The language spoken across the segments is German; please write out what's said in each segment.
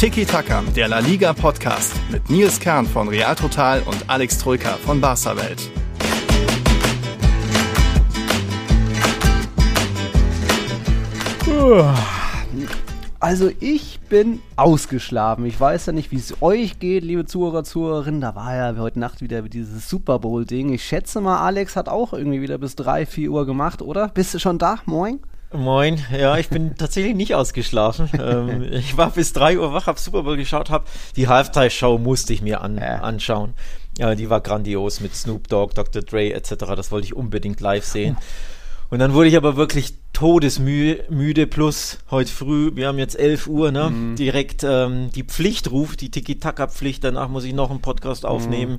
Tiki Taka, der La Liga Podcast mit Nils Kern von Real Total und Alex Troika von Barca Welt. Also ich bin ausgeschlafen. Ich weiß ja nicht, wie es euch geht, liebe Zuhörer, Zuhörerinnen. Da war ja heute Nacht wieder dieses Super Bowl-Ding. Ich schätze mal, Alex hat auch irgendwie wieder bis 3, 4 Uhr gemacht, oder? Bist du schon da? Moin? Moin, ja, ich bin tatsächlich nicht ausgeschlafen. ähm, ich war bis 3 Uhr wach, hab Super Bowl geschaut, hab die Halftime-Show musste ich mir an, ja. anschauen. Ja, die war grandios mit Snoop Dogg, Dr. Dre etc. Das wollte ich unbedingt live sehen. Und dann wurde ich aber wirklich todesmüde plus heute früh, wir haben jetzt 11 Uhr, ne? Mhm. direkt ähm, die Pflicht ruft, die Tiki-Taka-Pflicht, danach muss ich noch einen Podcast aufnehmen. Mhm.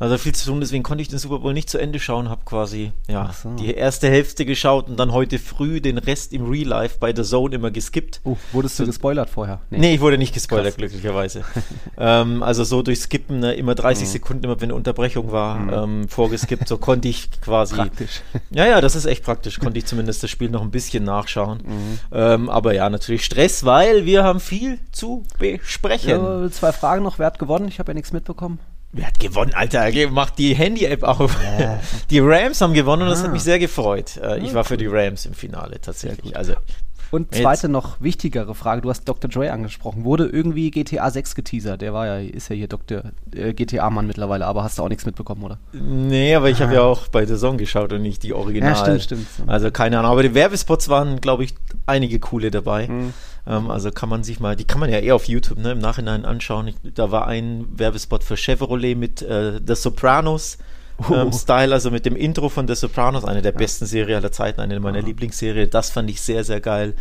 Also viel zu tun, deswegen konnte ich den Super Bowl nicht zu Ende schauen, habe quasi ja, so. die erste Hälfte geschaut und dann heute früh den Rest im Real Life bei The Zone immer geskippt. Oh, wurdest du so, gespoilert vorher? Nee. nee, ich wurde nicht gespoilert, Krass. glücklicherweise. ähm, also so durch Skippen, ne, immer 30 mhm. Sekunden, immer wenn eine Unterbrechung war, mhm. ähm, vorgeskippt, so konnte ich quasi. Praktisch. Ja, ja, das ist echt praktisch, konnte ich zumindest das Spiel noch ein bisschen nachschauen. Mhm. Ähm, aber ja, natürlich Stress, weil wir haben viel zu besprechen. Ja, zwei Fragen noch, wer hat gewonnen? Ich habe ja nichts mitbekommen. Wer hat gewonnen, Alter? Macht die Handy-App auf. Äh. Die Rams haben gewonnen und das hat ah. mich sehr gefreut. Äh, ich war für die Rams im Finale tatsächlich. Also und zweite Jetzt. noch wichtigere Frage, du hast Dr. Dre angesprochen. Wurde irgendwie GTA 6 geteasert? Der war ja, ist ja hier Dr. Äh, GTA-Mann mittlerweile, aber hast du auch nichts mitbekommen, oder? Nee, aber ich habe ja auch bei The Song geschaut und nicht die Original. Ja, stimmt, stimmt. Also keine Ahnung, aber die Werbespots waren, glaube ich, einige coole dabei. Mhm. Ähm, also kann man sich mal, die kann man ja eher auf YouTube ne, im Nachhinein anschauen. Ich, da war ein Werbespot für Chevrolet mit äh, The Sopranos. Ähm, Style, also mit dem Intro von The Sopranos, eine der ja. besten Serien aller Zeiten, eine meiner Lieblingsserien. Das fand ich sehr, sehr geil.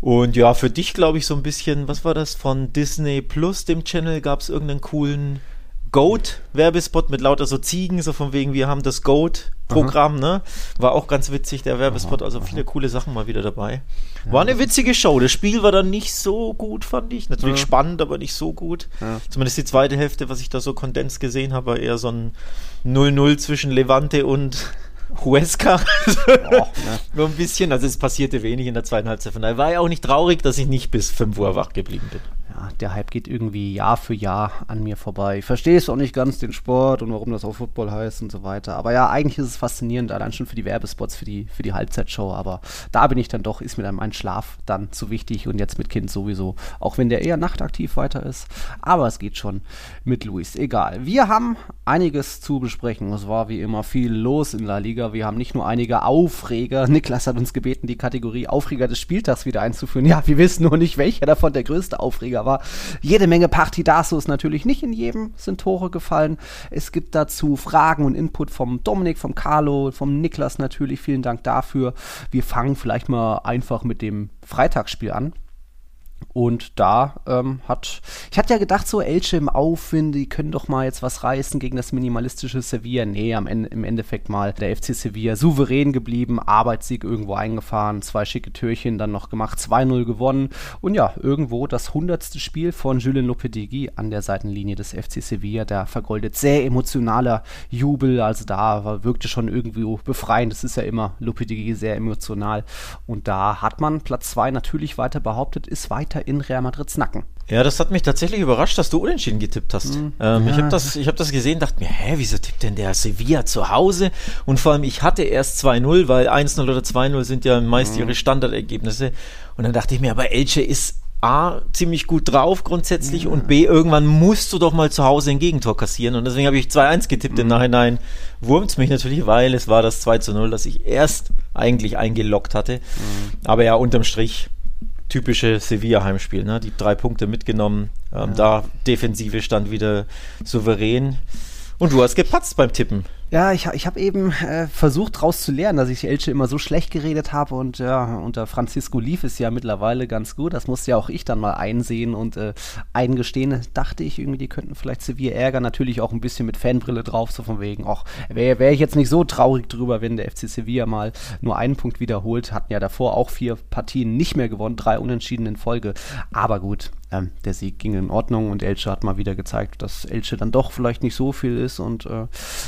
Und ja, für dich glaube ich so ein bisschen, was war das von Disney Plus, dem Channel, gab es irgendeinen coolen Goat-Werbespot mit lauter so Ziegen, so von wegen, wir haben das Goat-Programm, ne? War auch ganz witzig, der Werbespot, also viele coole Sachen mal wieder dabei. War eine witzige Show. Das Spiel war dann nicht so gut, fand ich. Natürlich ja. spannend, aber nicht so gut. Ja. Zumindest die zweite Hälfte, was ich da so kondens gesehen habe, war eher so ein 0-0 zwischen Levante und Huesca. oh, ne? Nur ein bisschen. Also es passierte wenig in der zweiten Halbzeit. Von daher war ja auch nicht traurig, dass ich nicht bis 5 Uhr wach geblieben bin der Hype geht irgendwie Jahr für Jahr an mir vorbei. Ich verstehe es auch nicht ganz, den Sport und warum das auch Football heißt und so weiter. Aber ja, eigentlich ist es faszinierend, allein schon für die Werbespots, für die, für die Halbzeitshow. Aber da bin ich dann doch, ist mir dann mein Schlaf dann zu wichtig und jetzt mit Kind sowieso. Auch wenn der eher nachtaktiv weiter ist. Aber es geht schon mit Luis. Egal. Wir haben einiges zu besprechen. Es war wie immer viel los in La Liga. Wir haben nicht nur einige Aufreger. Niklas hat uns gebeten, die Kategorie Aufreger des Spieltags wieder einzuführen. Ja, wir wissen nur nicht, welcher davon der größte Aufreger war. Jede Menge Partidasos natürlich nicht in jedem sind Tore gefallen. Es gibt dazu Fragen und Input vom Dominik, vom Carlo, vom Niklas natürlich. Vielen Dank dafür. Wir fangen vielleicht mal einfach mit dem Freitagsspiel an. Und da ähm, hat, ich hatte ja gedacht, so Elche im Aufwind, die können doch mal jetzt was reißen gegen das minimalistische Sevilla. Nee, am Ende, im Endeffekt mal der FC Sevilla souverän geblieben, Arbeitssieg irgendwo eingefahren, zwei schicke Türchen dann noch gemacht, 2-0 gewonnen. Und ja, irgendwo das hundertste Spiel von Julien Lopetegui an der Seitenlinie des FC Sevilla, der vergoldet. Sehr emotionaler Jubel, also da wirkte schon irgendwie befreiend. Das ist ja immer Lopetegui sehr emotional. Und da hat man Platz 2 natürlich weiter behauptet, ist weiter weiter in Real Madrids Nacken. Ja, das hat mich tatsächlich überrascht, dass du unentschieden getippt hast. Mhm. Ähm, ja. Ich habe das, hab das gesehen, dachte mir, hä, wieso tippt denn der Sevilla zu Hause? Und vor allem, ich hatte erst 2-0, weil 1-0 oder 2-0 sind ja meist mhm. ihre Standardergebnisse. Und dann dachte ich mir, aber Elche ist A, ziemlich gut drauf grundsätzlich ja. und B, irgendwann musst du doch mal zu Hause ein Gegentor kassieren. Und deswegen habe ich 2-1 getippt. Mhm. Im Nachhinein wurmt es mich natürlich, weil es war das 2-0, das ich erst eigentlich eingeloggt hatte. Mhm. Aber ja, unterm Strich typische Sevilla-Heimspiel. Ne? Die drei Punkte mitgenommen. Ähm, ja. Da Defensive stand wieder souverän. Und du hast gepatzt beim Tippen. Ja, ich, ich habe eben äh, versucht daraus zu lernen, dass ich Elche immer so schlecht geredet habe und ja, unter Francisco lief es ja mittlerweile ganz gut. Das musste ja auch ich dann mal einsehen und äh, eingestehen. Dachte ich irgendwie, die könnten vielleicht Sevilla ärgern. Natürlich auch ein bisschen mit Fanbrille drauf, so von wegen, ach, wäre wär ich jetzt nicht so traurig drüber, wenn der FC Sevilla mal nur einen Punkt wiederholt. Hatten ja davor auch vier Partien nicht mehr gewonnen, drei Unentschieden in Folge. Aber gut, ähm, der Sieg ging in Ordnung und Elche hat mal wieder gezeigt, dass Elche dann doch vielleicht nicht so viel ist und äh,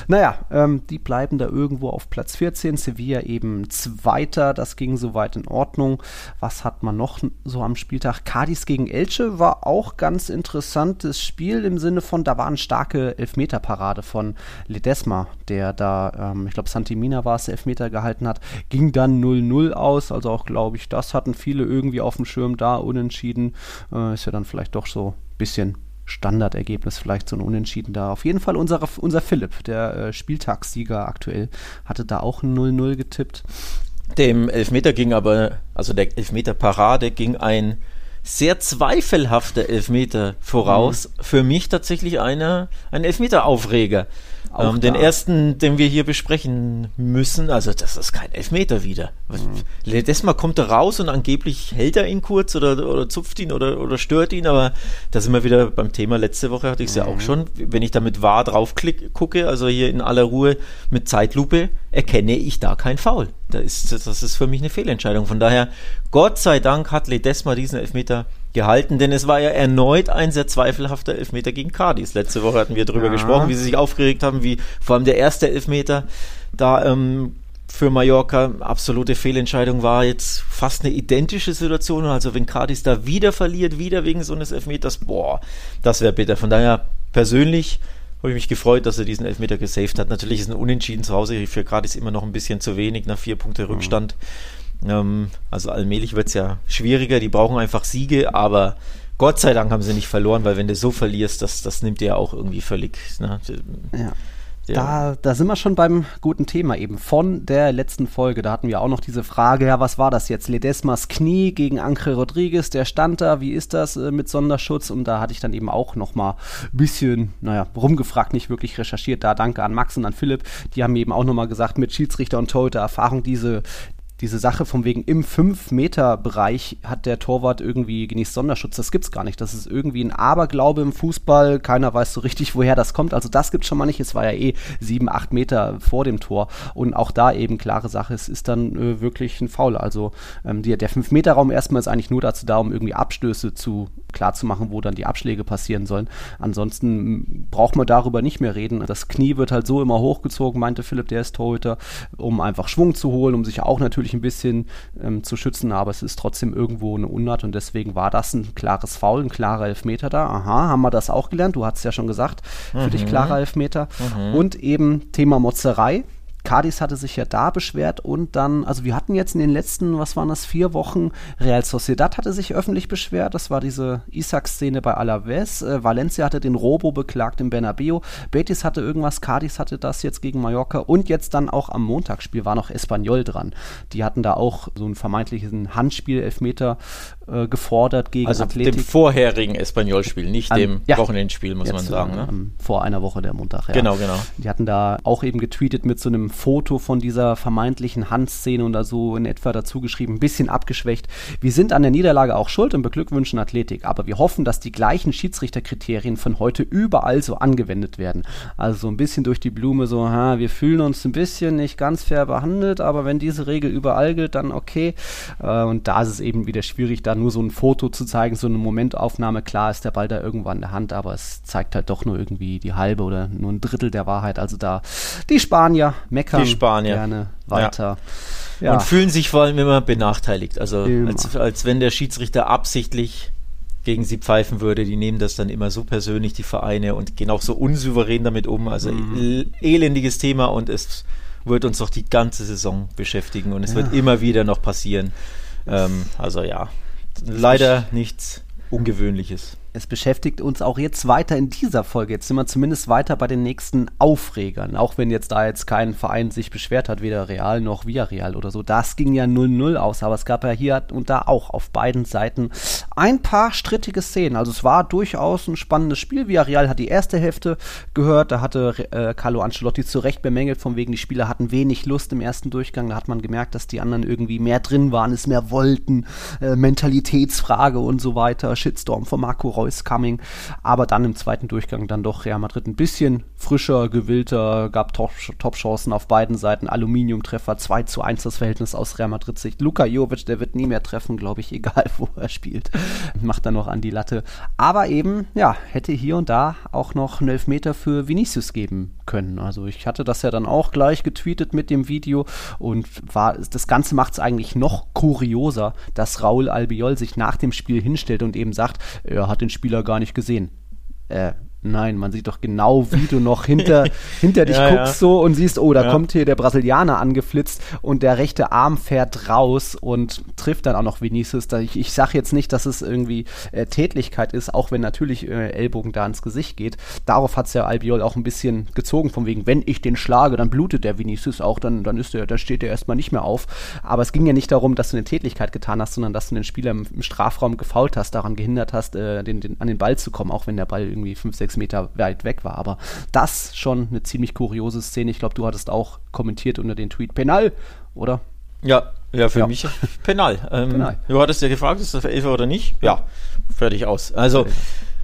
naja, ähm, die bleiben da irgendwo auf Platz 14, Sevilla eben Zweiter, das ging soweit in Ordnung. Was hat man noch so am Spieltag? Cadiz gegen Elche war auch ganz interessantes Spiel im Sinne von, da war eine starke Elfmeterparade von Ledesma, der da, ähm, ich glaube Santimina war es, Elfmeter gehalten hat, ging dann 0-0 aus, also auch glaube ich, das hatten viele irgendwie auf dem Schirm da, unentschieden, äh, ist ja dann vielleicht doch so ein bisschen Standardergebnis, vielleicht so ein Unentschieden da. Auf jeden Fall unser, unser Philipp, der äh, Spieltagssieger aktuell, hatte da auch ein 0-0 getippt. Dem Elfmeter ging aber, also der Elfmeter-Parade ging ein sehr zweifelhafter Elfmeter voraus. Mhm. Für mich tatsächlich einer, ein Elfmeter-Aufreger. Ähm, den ersten, den wir hier besprechen müssen, also das ist kein Elfmeter wieder. Mhm. Ledesma kommt da raus und angeblich hält er ihn kurz oder, oder zupft ihn oder, oder stört ihn, aber da sind wir wieder beim Thema. Letzte Woche hatte ich es mhm. ja auch mhm. schon. Wenn ich da mit wahr drauf klick, gucke, also hier in aller Ruhe mit Zeitlupe, erkenne ich da kein Foul. Da ist, das ist für mich eine Fehlentscheidung. Von daher, Gott sei Dank hat Ledesma diesen Elfmeter gehalten, denn es war ja erneut ein sehr zweifelhafter Elfmeter gegen Cardis. Letzte Woche hatten wir darüber ja. gesprochen, wie sie sich aufgeregt haben, wie vor allem der erste Elfmeter da ähm, für Mallorca absolute Fehlentscheidung war jetzt fast eine identische Situation. Also wenn Cardis da wieder verliert, wieder wegen so eines Elfmeters, boah, das wäre bitter. Von daher persönlich habe ich mich gefreut, dass er diesen Elfmeter gesaved hat. Natürlich ist ein Unentschieden zu Hause für Cardis immer noch ein bisschen zu wenig nach vier Punkte Rückstand. Mhm. Ähm, also allmählich wird es ja schwieriger, die brauchen einfach Siege, aber Gott sei Dank haben sie nicht verloren, weil wenn du so verlierst, das, das nimmt dir ja auch irgendwie völlig. Ne? Ja. Da, da sind wir schon beim guten Thema eben. Von der letzten Folge, da hatten wir auch noch diese Frage, ja, was war das jetzt? Ledesmas Knie gegen Ancre Rodriguez, der stand da, wie ist das äh, mit Sonderschutz? Und da hatte ich dann eben auch noch mal ein bisschen, naja, rumgefragt, nicht wirklich recherchiert. Da danke an Max und an Philipp, die haben eben auch noch mal gesagt, mit Schiedsrichter und Torhüter Erfahrung, diese, diese Sache von wegen im 5-Meter-Bereich hat der Torwart irgendwie genießt Sonderschutz, das gibt's gar nicht. Das ist irgendwie ein Aberglaube im Fußball. Keiner weiß so richtig, woher das kommt. Also das gibt's schon mal nicht. Es war ja eh 7, 8 Meter vor dem Tor. Und auch da eben klare Sache, es ist dann äh, wirklich ein Foul. Also ähm, die, der 5-Meter-Raum erstmal ist eigentlich nur dazu da, um irgendwie Abstöße zu klar wo dann die Abschläge passieren sollen. Ansonsten braucht man darüber nicht mehr reden. Das Knie wird halt so immer hochgezogen, meinte Philipp, der ist Torhüter, um einfach Schwung zu holen, um sich auch natürlich ein bisschen ähm, zu schützen, aber es ist trotzdem irgendwo eine Unart und deswegen war das ein klares Foul, ein klarer Elfmeter da. Aha, haben wir das auch gelernt? Du hast es ja schon gesagt, für mhm. dich klarer Elfmeter. Mhm. Und eben Thema Motzerei Cadiz hatte sich ja da beschwert und dann, also wir hatten jetzt in den letzten, was waren das, vier Wochen, Real Sociedad hatte sich öffentlich beschwert, das war diese Isaac-Szene bei Alaves, äh, Valencia hatte den Robo beklagt im Bernabeu, Betis hatte irgendwas, Cadiz hatte das jetzt gegen Mallorca und jetzt dann auch am Montagsspiel war noch Espanyol dran. Die hatten da auch so einen vermeintlichen Handspiel-Elfmeter äh, gefordert gegen also Athletik. dem vorherigen Espanyol-Spiel, nicht an, dem ja, Wochenendspiel, muss man sagen. Ne? An, vor einer Woche der Montag, ja. Genau, genau. Die hatten da auch eben getweetet mit so einem Foto von dieser vermeintlichen Handszene und da so in etwa dazu geschrieben, ein bisschen abgeschwächt. Wir sind an der Niederlage auch schuld und beglückwünschen Athletik, aber wir hoffen, dass die gleichen Schiedsrichterkriterien von heute überall so angewendet werden. Also so ein bisschen durch die Blume so, ha, wir fühlen uns ein bisschen nicht ganz fair behandelt, aber wenn diese Regel überall gilt, dann okay. Äh, und da ist es eben wieder schwierig, dann nur so ein Foto zu zeigen, so eine Momentaufnahme. Klar ist der Ball da irgendwann in der Hand, aber es zeigt halt doch nur irgendwie die halbe oder nur ein Drittel der Wahrheit. Also da die Spanier meckern die Spanier. gerne weiter. Ja. Ja. Und fühlen sich vor allem immer benachteiligt. Also als, als wenn der Schiedsrichter absichtlich gegen sie pfeifen würde, die nehmen das dann immer so persönlich, die Vereine, und gehen auch so unsouverän damit um. Also mhm. elendiges Thema und es wird uns doch die ganze Saison beschäftigen und es ja. wird immer wieder noch passieren. Ähm, also ja, leider nichts Ungewöhnliches es beschäftigt uns auch jetzt weiter in dieser Folge. Jetzt sind wir zumindest weiter bei den nächsten Aufregern. Auch wenn jetzt da jetzt kein Verein sich beschwert hat, weder Real noch Villarreal oder so. Das ging ja 0-0 aus, aber es gab ja hier und da auch auf beiden Seiten ein paar strittige Szenen. Also es war durchaus ein spannendes Spiel. Villarreal hat die erste Hälfte gehört. Da hatte äh, Carlo Ancelotti zu Recht bemängelt, von wegen die Spieler hatten wenig Lust im ersten Durchgang. Da hat man gemerkt, dass die anderen irgendwie mehr drin waren, es mehr wollten. Äh, Mentalitätsfrage und so weiter. Shitstorm von Marco Reus Coming. Aber dann im zweiten Durchgang dann doch Real Madrid ein bisschen frischer, gewillter, gab Top-Chancen auf beiden Seiten. Aluminiumtreffer, 2 zu 1 das Verhältnis aus Real Madrid Sicht. Luka Jovic, der wird nie mehr treffen, glaube ich, egal wo er spielt. Macht dann noch an die Latte. Aber eben, ja, hätte hier und da auch noch einen Elfmeter für Vinicius geben können. Also ich hatte das ja dann auch gleich getweetet mit dem Video und war, das Ganze macht es eigentlich noch kurioser, dass Raul Albiol sich nach dem Spiel hinstellt und eben sagt, er hat den Spieler gar nicht gesehen. Äh, Nein, man sieht doch genau, wie du noch hinter, hinter dich ja, guckst ja. so und siehst, oh, da ja. kommt hier der Brasilianer angeflitzt und der rechte Arm fährt raus und trifft dann auch noch Vinicius. Ich, ich sage jetzt nicht, dass es irgendwie äh, Tätlichkeit ist, auch wenn natürlich äh, Ellbogen da ins Gesicht geht. Darauf hat es ja Albiol auch ein bisschen gezogen, von wegen, wenn ich den schlage, dann blutet der Vinicius auch, dann, dann ist der, dann steht der erstmal nicht mehr auf. Aber es ging ja nicht darum, dass du eine Tätlichkeit getan hast, sondern dass du den Spieler im, im Strafraum gefault hast, daran gehindert hast, äh, den, den, an den Ball zu kommen, auch wenn der Ball irgendwie 5, 6 sechs Meter weit weg war. Aber das schon eine ziemlich kuriose Szene. Ich glaube, du hattest auch kommentiert unter den Tweet Penal, oder? Ja, ja, für ja. mich Penal. Ähm, Penal. Du hattest ja gefragt, ist das Elfer oder nicht? Ja, fertig aus. Also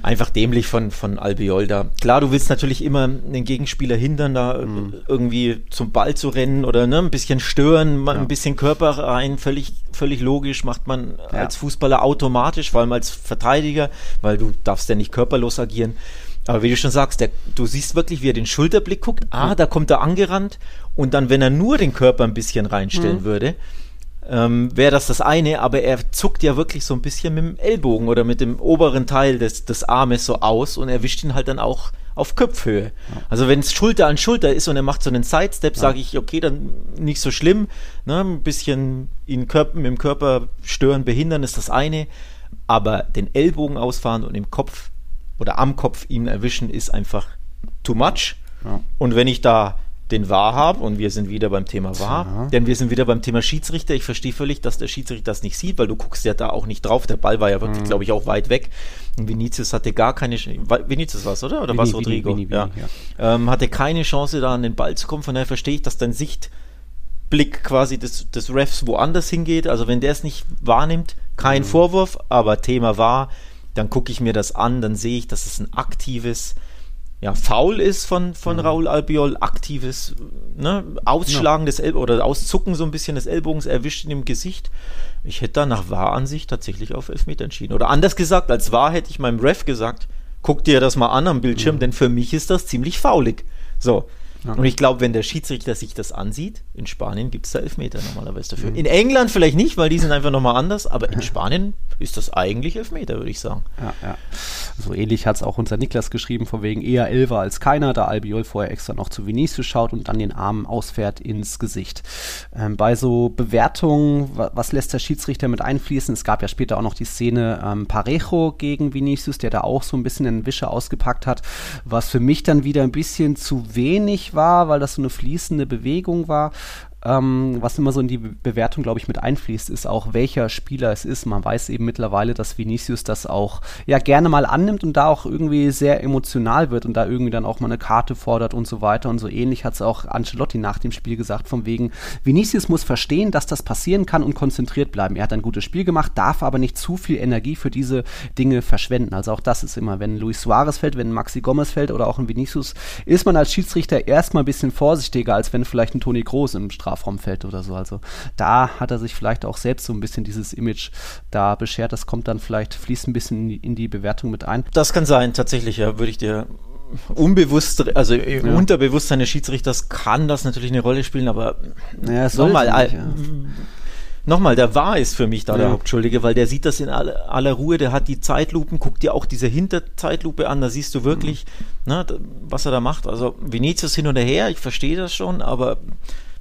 einfach dämlich von, von Albiol da. Klar, du willst natürlich immer den Gegenspieler hindern, da mhm. irgendwie zum Ball zu rennen oder ne, ein bisschen stören, ja. ein bisschen Körper rein, völlig, völlig logisch, macht man ja. als Fußballer automatisch, vor allem als Verteidiger, weil du darfst ja nicht körperlos agieren. Aber wie du schon sagst, der, du siehst wirklich, wie er den Schulterblick guckt. Ah, da kommt er angerannt. Und dann, wenn er nur den Körper ein bisschen reinstellen mhm. würde, ähm, wäre das das eine. Aber er zuckt ja wirklich so ein bisschen mit dem Ellbogen oder mit dem oberen Teil des, des Armes so aus und erwischt ihn halt dann auch auf Köpfhöhe. Ja. Also wenn es Schulter an Schulter ist und er macht so einen Sidestep, ja. sage ich, okay, dann nicht so schlimm. Ne? Ein bisschen ihn Körper, mit dem Körper stören, behindern ist das eine. Aber den Ellbogen ausfahren und im Kopf oder am Kopf ihn erwischen, ist einfach too much. Ja. Und wenn ich da den Wahr habe, und wir sind wieder beim Thema Wahr, ja. denn wir sind wieder beim Thema Schiedsrichter. Ich verstehe völlig, dass der Schiedsrichter das nicht sieht, weil du guckst ja da auch nicht drauf. Der Ball war ja wirklich, mhm. glaube ich, auch weit weg. Und Vinicius hatte gar keine Chance. Vinicius war es, oder? Oder war es Rodrigo? Vini, Vini, ja. ja. Ähm, hatte keine Chance, da an den Ball zu kommen. Von daher verstehe ich, dass dein Sichtblick quasi des, des Refs woanders hingeht. Also wenn der es nicht wahrnimmt, kein mhm. Vorwurf, aber Thema war, dann gucke ich mir das an, dann sehe ich, dass es ein aktives ja, Foul ist von, von mhm. Raul Albiol, aktives ne, Ausschlagen ja. des El oder Auszucken so ein bisschen des Ellbogens erwischt in dem Gesicht. Ich hätte da nach Wahransicht tatsächlich auf Elfmeter entschieden. Oder anders gesagt, als Wahr hätte ich meinem Ref gesagt, guck dir das mal an am Bildschirm, mhm. denn für mich ist das ziemlich faulig. So, ja. Und ich glaube, wenn der Schiedsrichter sich das ansieht, in Spanien gibt es da Elfmeter normalerweise dafür. Mhm. In England vielleicht nicht, weil die sind einfach nochmal anders, aber in Spanien ist das eigentlich Elfmeter, würde ich sagen. Ja, ja. So ähnlich hat es auch unser Niklas geschrieben, von wegen eher Elfer als keiner, da Albiol vorher extra noch zu Vinicius schaut und dann den Arm ausfährt ins Gesicht. Ähm, bei so Bewertungen, was lässt der Schiedsrichter mit einfließen? Es gab ja später auch noch die Szene ähm, Parejo gegen Vinicius, der da auch so ein bisschen den Wischer ausgepackt hat, was für mich dann wieder ein bisschen zu wenig war, weil das so eine fließende Bewegung war. Ähm, was immer so in die Bewertung, glaube ich, mit einfließt, ist auch, welcher Spieler es ist. Man weiß eben mittlerweile, dass Vinicius das auch ja gerne mal annimmt und da auch irgendwie sehr emotional wird und da irgendwie dann auch mal eine Karte fordert und so weiter. Und so ähnlich hat es auch Ancelotti nach dem Spiel gesagt, von wegen, Vinicius muss verstehen, dass das passieren kann und konzentriert bleiben. Er hat ein gutes Spiel gemacht, darf aber nicht zu viel Energie für diese Dinge verschwenden. Also auch das ist immer, wenn Luis Suarez fällt, wenn Maxi Gomez fällt oder auch ein Vinicius, ist man als Schiedsrichter erstmal ein bisschen vorsichtiger, als wenn vielleicht ein Toni Groß im Straf Strafraumfeld oder so. Also da hat er sich vielleicht auch selbst so ein bisschen dieses Image da beschert. Das kommt dann vielleicht, fließt ein bisschen in die, Bewertung mit ein. Das kann sein, tatsächlich, ja, würde ich dir unbewusst, also ja. Unterbewusstsein des Schiedsrichters kann das natürlich eine Rolle spielen, aber ja, nochmal, nicht, ja. nochmal, der war ist für mich da ja. der Hauptschuldige, weil der sieht das in aller, aller, Ruhe, der hat die Zeitlupen, guckt dir auch diese Hinterzeitlupe an, da siehst du wirklich, mhm. ne, was er da macht. Also Venetius hin und her, ich verstehe das schon, aber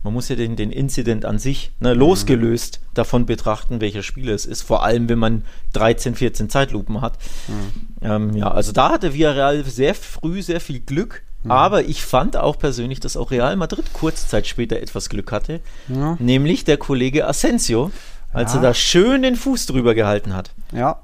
man muss ja den, den Incident an sich ne, losgelöst mhm. davon betrachten, welcher Spieler es ist, vor allem wenn man 13, 14 Zeitlupen hat. Mhm. Ähm, ja, also da hatte Villarreal sehr früh sehr viel Glück, mhm. aber ich fand auch persönlich, dass auch Real Madrid kurz Zeit später etwas Glück hatte, nämlich der Kollege Asensio, als ja. er da schön den Fuß drüber gehalten hat. Ja,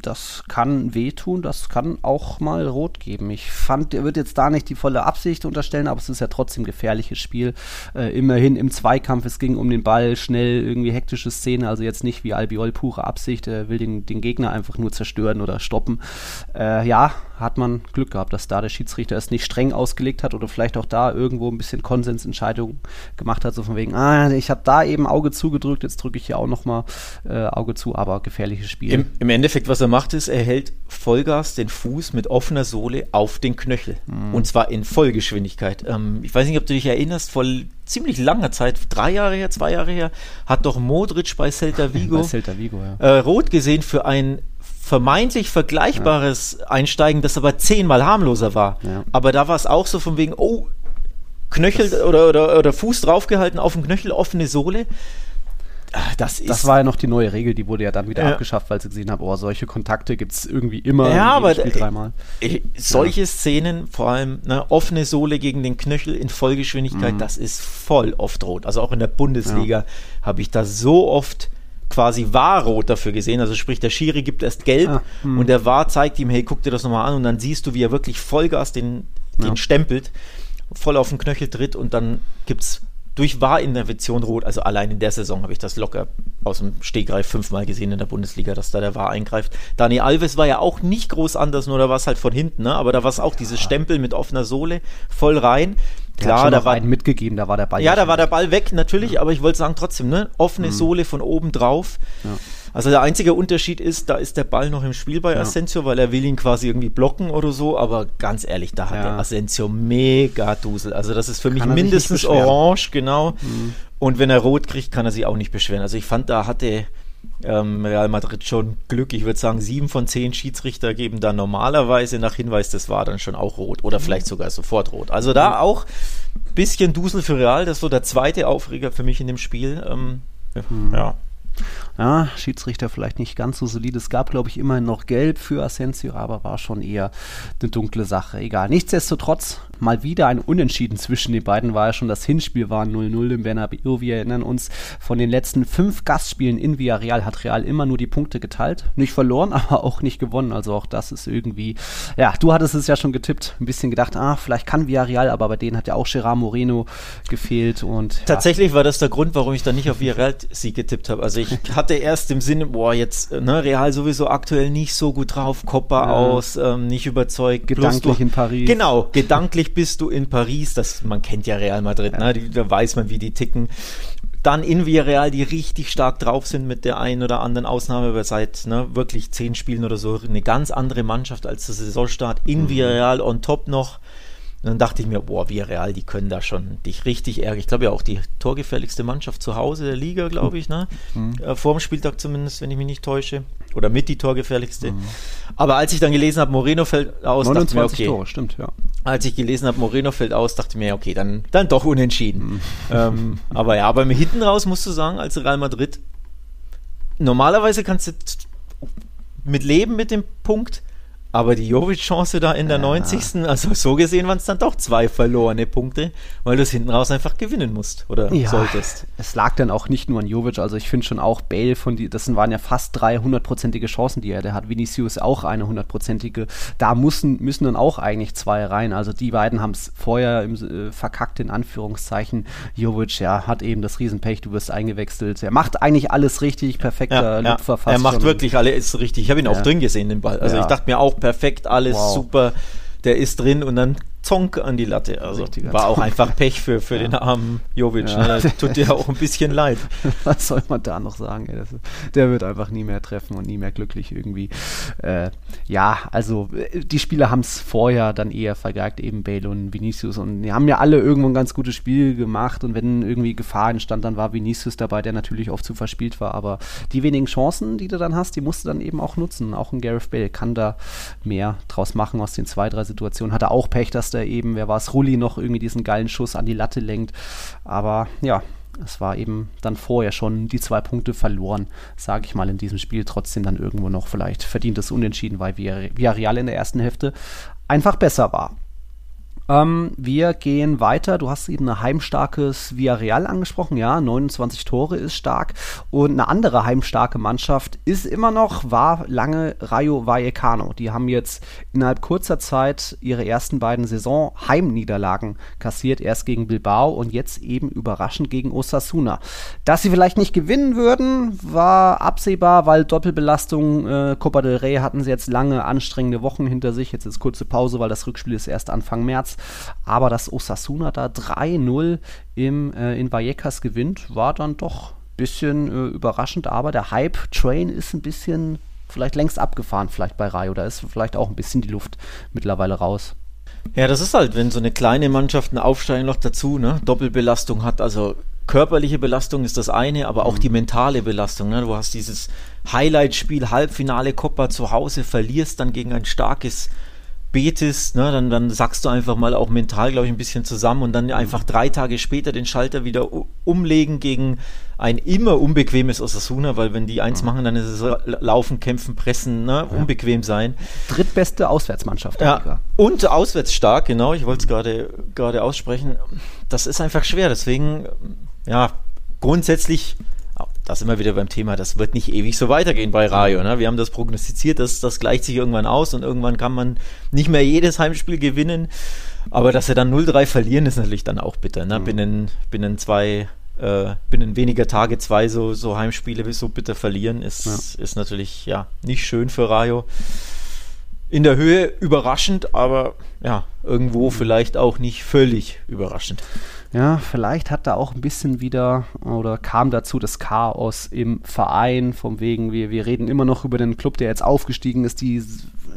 das kann wehtun, das kann auch mal rot geben. Ich fand, er wird jetzt da nicht die volle Absicht unterstellen, aber es ist ja trotzdem ein gefährliches Spiel. Äh, immerhin im Zweikampf, es ging um den Ball, schnell irgendwie hektische Szene, also jetzt nicht wie Albiol pure Absicht, er will den, den Gegner einfach nur zerstören oder stoppen. Äh, ja, hat man Glück gehabt, dass da der Schiedsrichter es nicht streng ausgelegt hat oder vielleicht auch da irgendwo ein bisschen Konsensentscheidung gemacht hat, so von wegen, ah, ich habe da eben Auge zugedrückt, jetzt drücke ich hier auch nochmal äh, Auge zu, aber gefährliches Spiel. Im, Im, Endeffekt, was er macht, ist, er hält Vollgas den Fuß mit offener Sohle auf den Knöchel mhm. und zwar in Vollgeschwindigkeit. Ähm, ich weiß nicht, ob du dich erinnerst, vor ziemlich langer Zeit, drei Jahre her, zwei Jahre her, hat doch Modric bei Celta Vigo, bei Celta Vigo ja. äh, rot gesehen für ein vermeintlich vergleichbares ja. Einsteigen, das aber zehnmal harmloser war. Ja. Aber da war es auch so von wegen, oh, Knöchel das oder, oder, oder Fuß draufgehalten auf dem Knöchel, offene Sohle. Ah, das, ist das war ja noch die neue Regel, die wurde ja dann wieder ja. abgeschafft, weil sie gesehen haben, oh, solche Kontakte gibt es irgendwie immer. Ja, aber dreimal. solche ja. Szenen, vor allem ne, offene Sohle gegen den Knöchel in Vollgeschwindigkeit, mhm. das ist voll oft rot. Also auch in der Bundesliga ja. habe ich da so oft quasi Wahrrot dafür gesehen. Also sprich, der Schiri gibt erst gelb ah, hm. und der Wahr zeigt ihm, hey, guck dir das nochmal an und dann siehst du, wie er wirklich Vollgas den, den ja. stempelt, voll auf den Knöchel tritt und dann gibt es durch Wahrintervention rot, also allein in der Saison habe ich das locker aus dem Stegreif fünfmal gesehen in der Bundesliga, dass da der Wahr eingreift. Dani Alves war ja auch nicht groß anders, nur da war es halt von hinten, ne? aber da war es auch dieses Stempel mit offener Sohle voll rein. Klar, da war einen mitgegeben, da war der Ball. Ja, da war der Ball weg, natürlich, ja. aber ich wollte sagen trotzdem, ne? Offene mhm. Sohle von oben drauf. Ja. Also der einzige Unterschied ist, da ist der Ball noch im Spiel bei ja. Asensio, weil er will ihn quasi irgendwie blocken oder so, aber ganz ehrlich, da hat ja. der Asensio mega Dusel. Also das ist für mich mindestens orange, genau. Mhm. Und wenn er rot kriegt, kann er sich auch nicht beschweren. Also ich fand, da hatte ähm, Real Madrid schon Glück. Ich würde sagen, sieben von zehn Schiedsrichter geben da normalerweise nach Hinweis, das war dann schon auch rot oder vielleicht sogar sofort rot. Also da auch ein bisschen Dusel für Real. Das ist so der zweite Aufreger für mich in dem Spiel. Ähm, mhm. Ja ja, Schiedsrichter vielleicht nicht ganz so solide. Es gab, glaube ich, immerhin noch Gelb für Asensio, aber war schon eher eine dunkle Sache. Egal. Nichtsdestotrotz mal wieder ein Unentschieden zwischen den beiden. War ja schon das Hinspiel, war 0-0 im Bernabeu. Wir erinnern uns, von den letzten fünf Gastspielen in Villarreal hat Real immer nur die Punkte geteilt. Nicht verloren, aber auch nicht gewonnen. Also auch das ist irgendwie, ja, du hattest es ja schon getippt. Ein bisschen gedacht, ah, vielleicht kann Villarreal, aber bei denen hat ja auch Gerard Moreno gefehlt. Und, Tatsächlich ja. war das der Grund, warum ich dann nicht auf Villarreal Sieg getippt habe. Also ich hatte erst im Sinne, boah, jetzt, ne, Real sowieso aktuell nicht so gut drauf, Coppa ja. aus, ähm, nicht überzeugt. Gedanklich du, in Paris. Genau, gedanklich bist du in Paris, das, man kennt ja Real Madrid, ja. ne, da weiß man, wie die ticken. Dann in Villarreal, die richtig stark drauf sind mit der einen oder anderen Ausnahme, aber seit ne, wirklich zehn Spielen oder so eine ganz andere Mannschaft als der Saisonstart. In mhm. Villarreal on top noch. Und dann dachte ich mir, boah, Villarreal, die können da schon dich richtig ärgern. Ich glaube ja auch die torgefährlichste Mannschaft zu Hause der Liga, glaube ich, ne? Mhm. Äh, vor dem Spieltag zumindest, wenn ich mich nicht täusche. Oder mit die torgefährlichste. Mhm. Aber als ich dann gelesen habe, Moreno fällt aus, 29 dachte mir, okay. Tore, stimmt, ja. Als ich gelesen habe, Moreno fällt aus, dachte ich mir, okay, dann, dann doch unentschieden. Mhm. Ähm, aber ja, aber hinten raus musst du sagen, als Real Madrid, normalerweise kannst du mit leben mit dem Punkt, aber die Jovic-Chance da in der ja. 90. Also so gesehen waren es dann doch zwei verlorene Punkte, weil du es hinten raus einfach gewinnen musst oder ja, solltest. Es lag dann auch nicht nur an Jovic, also ich finde schon auch Bale von die, das waren ja fast drei hundertprozentige Chancen, die er, der hat Vinicius auch eine hundertprozentige. Da müssen, müssen dann auch eigentlich zwei rein. Also die beiden haben es vorher im, äh, verkackt, in Anführungszeichen. Jovic, ja, hat eben das Riesenpech, du wirst eingewechselt. Er macht eigentlich alles richtig, perfekter ja, Lupfer ja. Er macht wirklich alles richtig. Ich habe ihn auch drin gesehen, den Ball. Also ich dachte mir auch, perfekt, alles wow. super. Der ist drin und dann Zonk an die Latte. Also Richtiger war auch einfach Pech für, für ja. den armen Jovic. Ja. Ne? Tut dir auch ein bisschen leid. Was soll man da noch sagen? Ey? Das, der wird einfach nie mehr treffen und nie mehr glücklich irgendwie. Äh, ja, also die Spieler haben es vorher dann eher vergeigt, eben Bale und Vinicius. Und die haben ja alle irgendwo ein ganz gutes Spiel gemacht. Und wenn irgendwie Gefahr entstand, dann war Vinicius dabei, der natürlich oft zu verspielt war. Aber die wenigen Chancen, die du dann hast, die musst du dann eben auch nutzen. Auch ein Gareth Bale kann da mehr draus machen aus den zwei, drei Situationen. Hatte auch Pech, dass der eben, wer war es, Rulli noch irgendwie diesen geilen Schuss an die Latte lenkt. Aber ja, es war eben dann vorher schon die zwei Punkte verloren, sage ich mal, in diesem Spiel. Trotzdem dann irgendwo noch vielleicht verdientes Unentschieden, weil Villarreal in der ersten Hälfte einfach besser war. Ähm, wir gehen weiter. Du hast eben ein heimstarkes Villarreal angesprochen. Ja, 29 Tore ist stark. Und eine andere heimstarke Mannschaft ist immer noch, war lange Rayo Vallecano. Die haben jetzt innerhalb kurzer Zeit ihre ersten beiden Saison-Heimniederlagen kassiert. Erst gegen Bilbao und jetzt eben überraschend gegen Osasuna. Dass sie vielleicht nicht gewinnen würden, war absehbar, weil Doppelbelastung äh, Copa del Rey hatten sie jetzt lange anstrengende Wochen hinter sich. Jetzt ist kurze Pause, weil das Rückspiel ist erst Anfang März. Aber dass Osasuna da 3-0 im, äh, in Vallecas gewinnt, war dann doch ein bisschen äh, überraschend. Aber der Hype-Train ist ein bisschen vielleicht längst abgefahren, vielleicht bei Rayo. Da ist vielleicht auch ein bisschen die Luft mittlerweile raus. Ja, das ist halt, wenn so eine kleine Mannschaft ein Aufsteigen noch dazu, ne, Doppelbelastung hat, also körperliche Belastung ist das eine, aber auch mhm. die mentale Belastung. Ne? Du hast dieses Highlight-Spiel, Halbfinale Copa zu Hause, verlierst dann gegen ein starkes betest, ne, dann, dann sagst du einfach mal auch mental, glaube ich, ein bisschen zusammen und dann einfach drei Tage später den Schalter wieder umlegen gegen ein immer unbequemes Osasuna, weil wenn die eins mhm. machen, dann ist es laufen, kämpfen, pressen, ne, unbequem sein. Drittbeste Auswärtsmannschaft. Ja. Und auswärts stark, genau, ich wollte es gerade gerade aussprechen. Das ist einfach schwer, deswegen, ja, grundsätzlich da sind wir wieder beim Thema, das wird nicht ewig so weitergehen bei Rayo. Ne? Wir haben das prognostiziert, dass das gleicht sich irgendwann aus und irgendwann kann man nicht mehr jedes Heimspiel gewinnen. Aber dass sie dann 0-3 verlieren, ist natürlich dann auch bitter. Ne? Mhm. Binnen, binnen zwei, äh, binnen weniger Tage zwei so, so Heimspiele so bitter verlieren, ist, ja. ist natürlich ja nicht schön für Rayo. In der Höhe überraschend, aber ja, irgendwo vielleicht auch nicht völlig überraschend. Ja, vielleicht hat da auch ein bisschen wieder oder kam dazu das Chaos im Verein, vom wegen, wir, wir reden immer noch über den Club, der jetzt aufgestiegen ist, die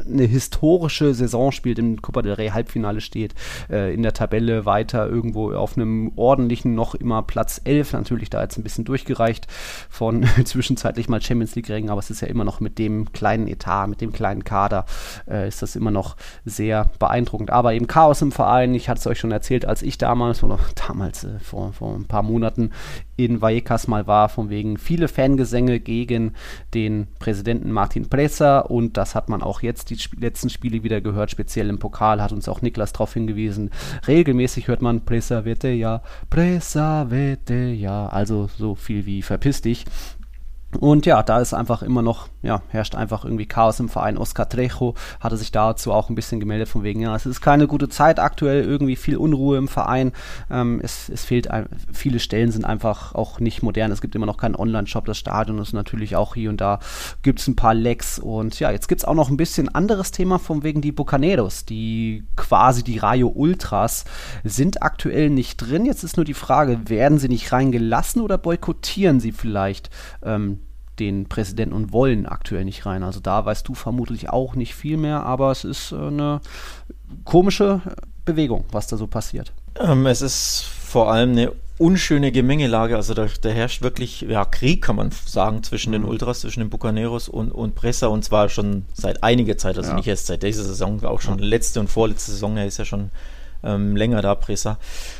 eine historische Saison spielt, im Copa del Rey Halbfinale steht, äh, in der Tabelle weiter irgendwo auf einem ordentlichen noch immer Platz 11, natürlich da jetzt ein bisschen durchgereicht von zwischenzeitlich mal Champions League Rängen, aber es ist ja immer noch mit dem kleinen Etat, mit dem kleinen Kader, äh, ist das immer noch sehr beeindruckend. Aber eben Chaos im Verein, ich hatte es euch schon erzählt, als ich damals, oder damals äh, vor, vor ein paar Monaten in Vallecas mal war, von wegen viele Fangesänge gegen den Präsidenten Martin Presa und das hat man auch jetzt die sp letzten Spiele wieder gehört, speziell im Pokal hat uns auch Niklas darauf hingewiesen. Regelmäßig hört man Presa vete ja, Presa vete ja, also so viel wie verpiss dich. Und ja, da ist einfach immer noch, ja, herrscht einfach irgendwie Chaos im Verein. Oscar Trejo hatte sich dazu auch ein bisschen gemeldet, von wegen, ja, es ist keine gute Zeit aktuell, irgendwie viel Unruhe im Verein. Ähm, es, es fehlt, viele Stellen sind einfach auch nicht modern. Es gibt immer noch keinen Online-Shop. Das Stadion ist natürlich auch hier und da gibt es ein paar Lecks. Und ja, jetzt gibt es auch noch ein bisschen anderes Thema, von wegen die Bucaneros, die quasi die Rayo Ultras sind aktuell nicht drin. Jetzt ist nur die Frage, werden sie nicht reingelassen oder boykottieren sie vielleicht ähm, den Präsidenten und wollen aktuell nicht rein. Also da weißt du vermutlich auch nicht viel mehr, aber es ist äh, eine komische Bewegung, was da so passiert. Ähm, es ist vor allem eine unschöne Gemengelage. Also da, da, herrscht wirklich ja, Krieg, kann man sagen, zwischen mhm. den Ultras, zwischen den Bucaneros und, und Pressa und zwar schon seit einiger Zeit, also ja. nicht erst seit dieser Saison, auch schon ja. letzte und vorletzte Saison, er ist ja schon ähm, länger da, Pressa.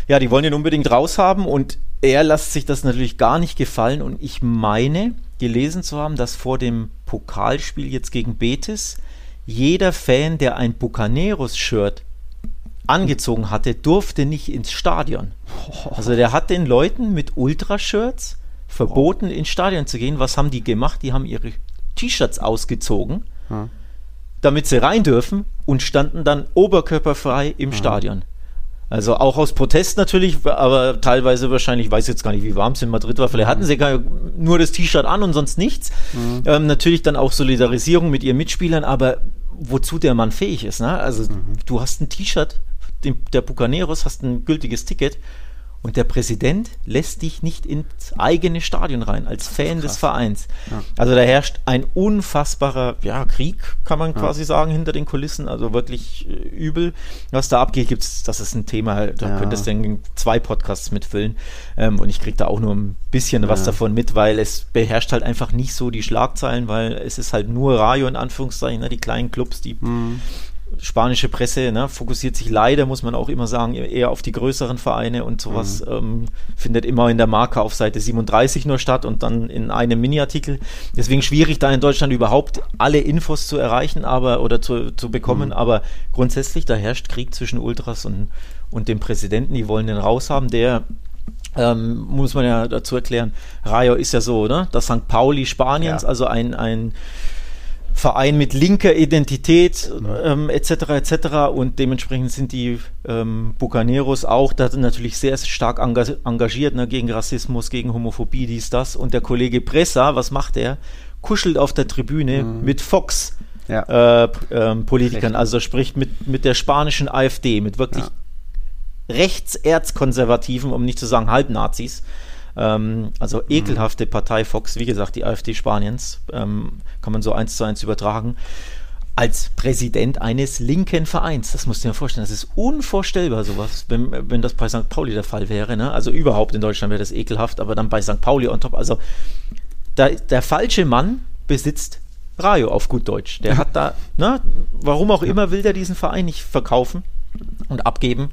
Ja, die wollen ihn unbedingt raushaben und er lässt sich das natürlich gar nicht gefallen und ich meine, gelesen zu haben, dass vor dem Pokalspiel jetzt gegen Betis jeder Fan, der ein Bucaneros-Shirt angezogen hatte, durfte nicht ins Stadion. Also der hat den Leuten mit Ultrashirts verboten, ins Stadion zu gehen. Was haben die gemacht? Die haben ihre T-Shirts ausgezogen, damit sie rein dürfen und standen dann oberkörperfrei im Stadion. Also auch aus Protest natürlich, aber teilweise wahrscheinlich, ich weiß jetzt gar nicht, wie warm es in Madrid war, vielleicht hatten sie gar nur das T-Shirt an und sonst nichts. Mhm. Ähm, natürlich dann auch Solidarisierung mit ihren Mitspielern, aber wozu der Mann fähig ist. Ne? Also mhm. du hast ein T-Shirt der Bucaneros, hast ein gültiges Ticket und der Präsident lässt dich nicht ins eigene Stadion rein, als Fan des Vereins. Ja. Also da herrscht ein unfassbarer ja, Krieg, kann man ja. quasi sagen, hinter den Kulissen. Also wirklich äh, übel. Was da abgeht, gibt's, das ist ein Thema, da ja. könntest du zwei Podcasts mitfüllen. Ähm, und ich kriege da auch nur ein bisschen was davon mit, weil es beherrscht halt einfach nicht so die Schlagzeilen, weil es ist halt nur Radio in Anführungszeichen, ne, die kleinen Clubs, die mhm spanische Presse ne, fokussiert sich leider, muss man auch immer sagen, eher auf die größeren Vereine und sowas mhm. ähm, findet immer in der Marke auf Seite 37 nur statt und dann in einem Mini-Artikel. Deswegen schwierig, da in Deutschland überhaupt alle Infos zu erreichen, aber oder zu, zu bekommen. Mhm. Aber grundsätzlich, da herrscht Krieg zwischen Ultras und, und dem Präsidenten. Die wollen den raushaben. Der ähm, muss man ja dazu erklären, Rayo ist ja so, ne? Das St. Pauli Spaniens, ja. also ein, ein Verein mit linker Identität ähm, etc. etc. und dementsprechend sind die ähm, Bucaneros auch da natürlich sehr stark engagiert ne, gegen Rassismus, gegen Homophobie, dies, das. Und der Kollege Pressa, was macht er? Kuschelt auf der Tribüne mhm. mit Fox. Ja. Äh, ähm, Politikern, Recht. also spricht mit, mit der spanischen AfD, mit wirklich ja. rechtserzkonservativen, um nicht zu sagen Halbnazis. Ähm, also ekelhafte Partei Fox, wie gesagt, die AfD Spaniens, ähm, kann man so eins zu eins übertragen als Präsident eines linken Vereins. Das musst du dir vorstellen. Das ist unvorstellbar, sowas, wenn, wenn das bei St. Pauli der Fall wäre. Ne? Also überhaupt in Deutschland wäre das ekelhaft, aber dann bei St. Pauli on top. Also da, der falsche Mann besitzt Rayo auf gut Deutsch. Der hat da, ne, warum auch immer will der diesen Verein nicht verkaufen und abgeben.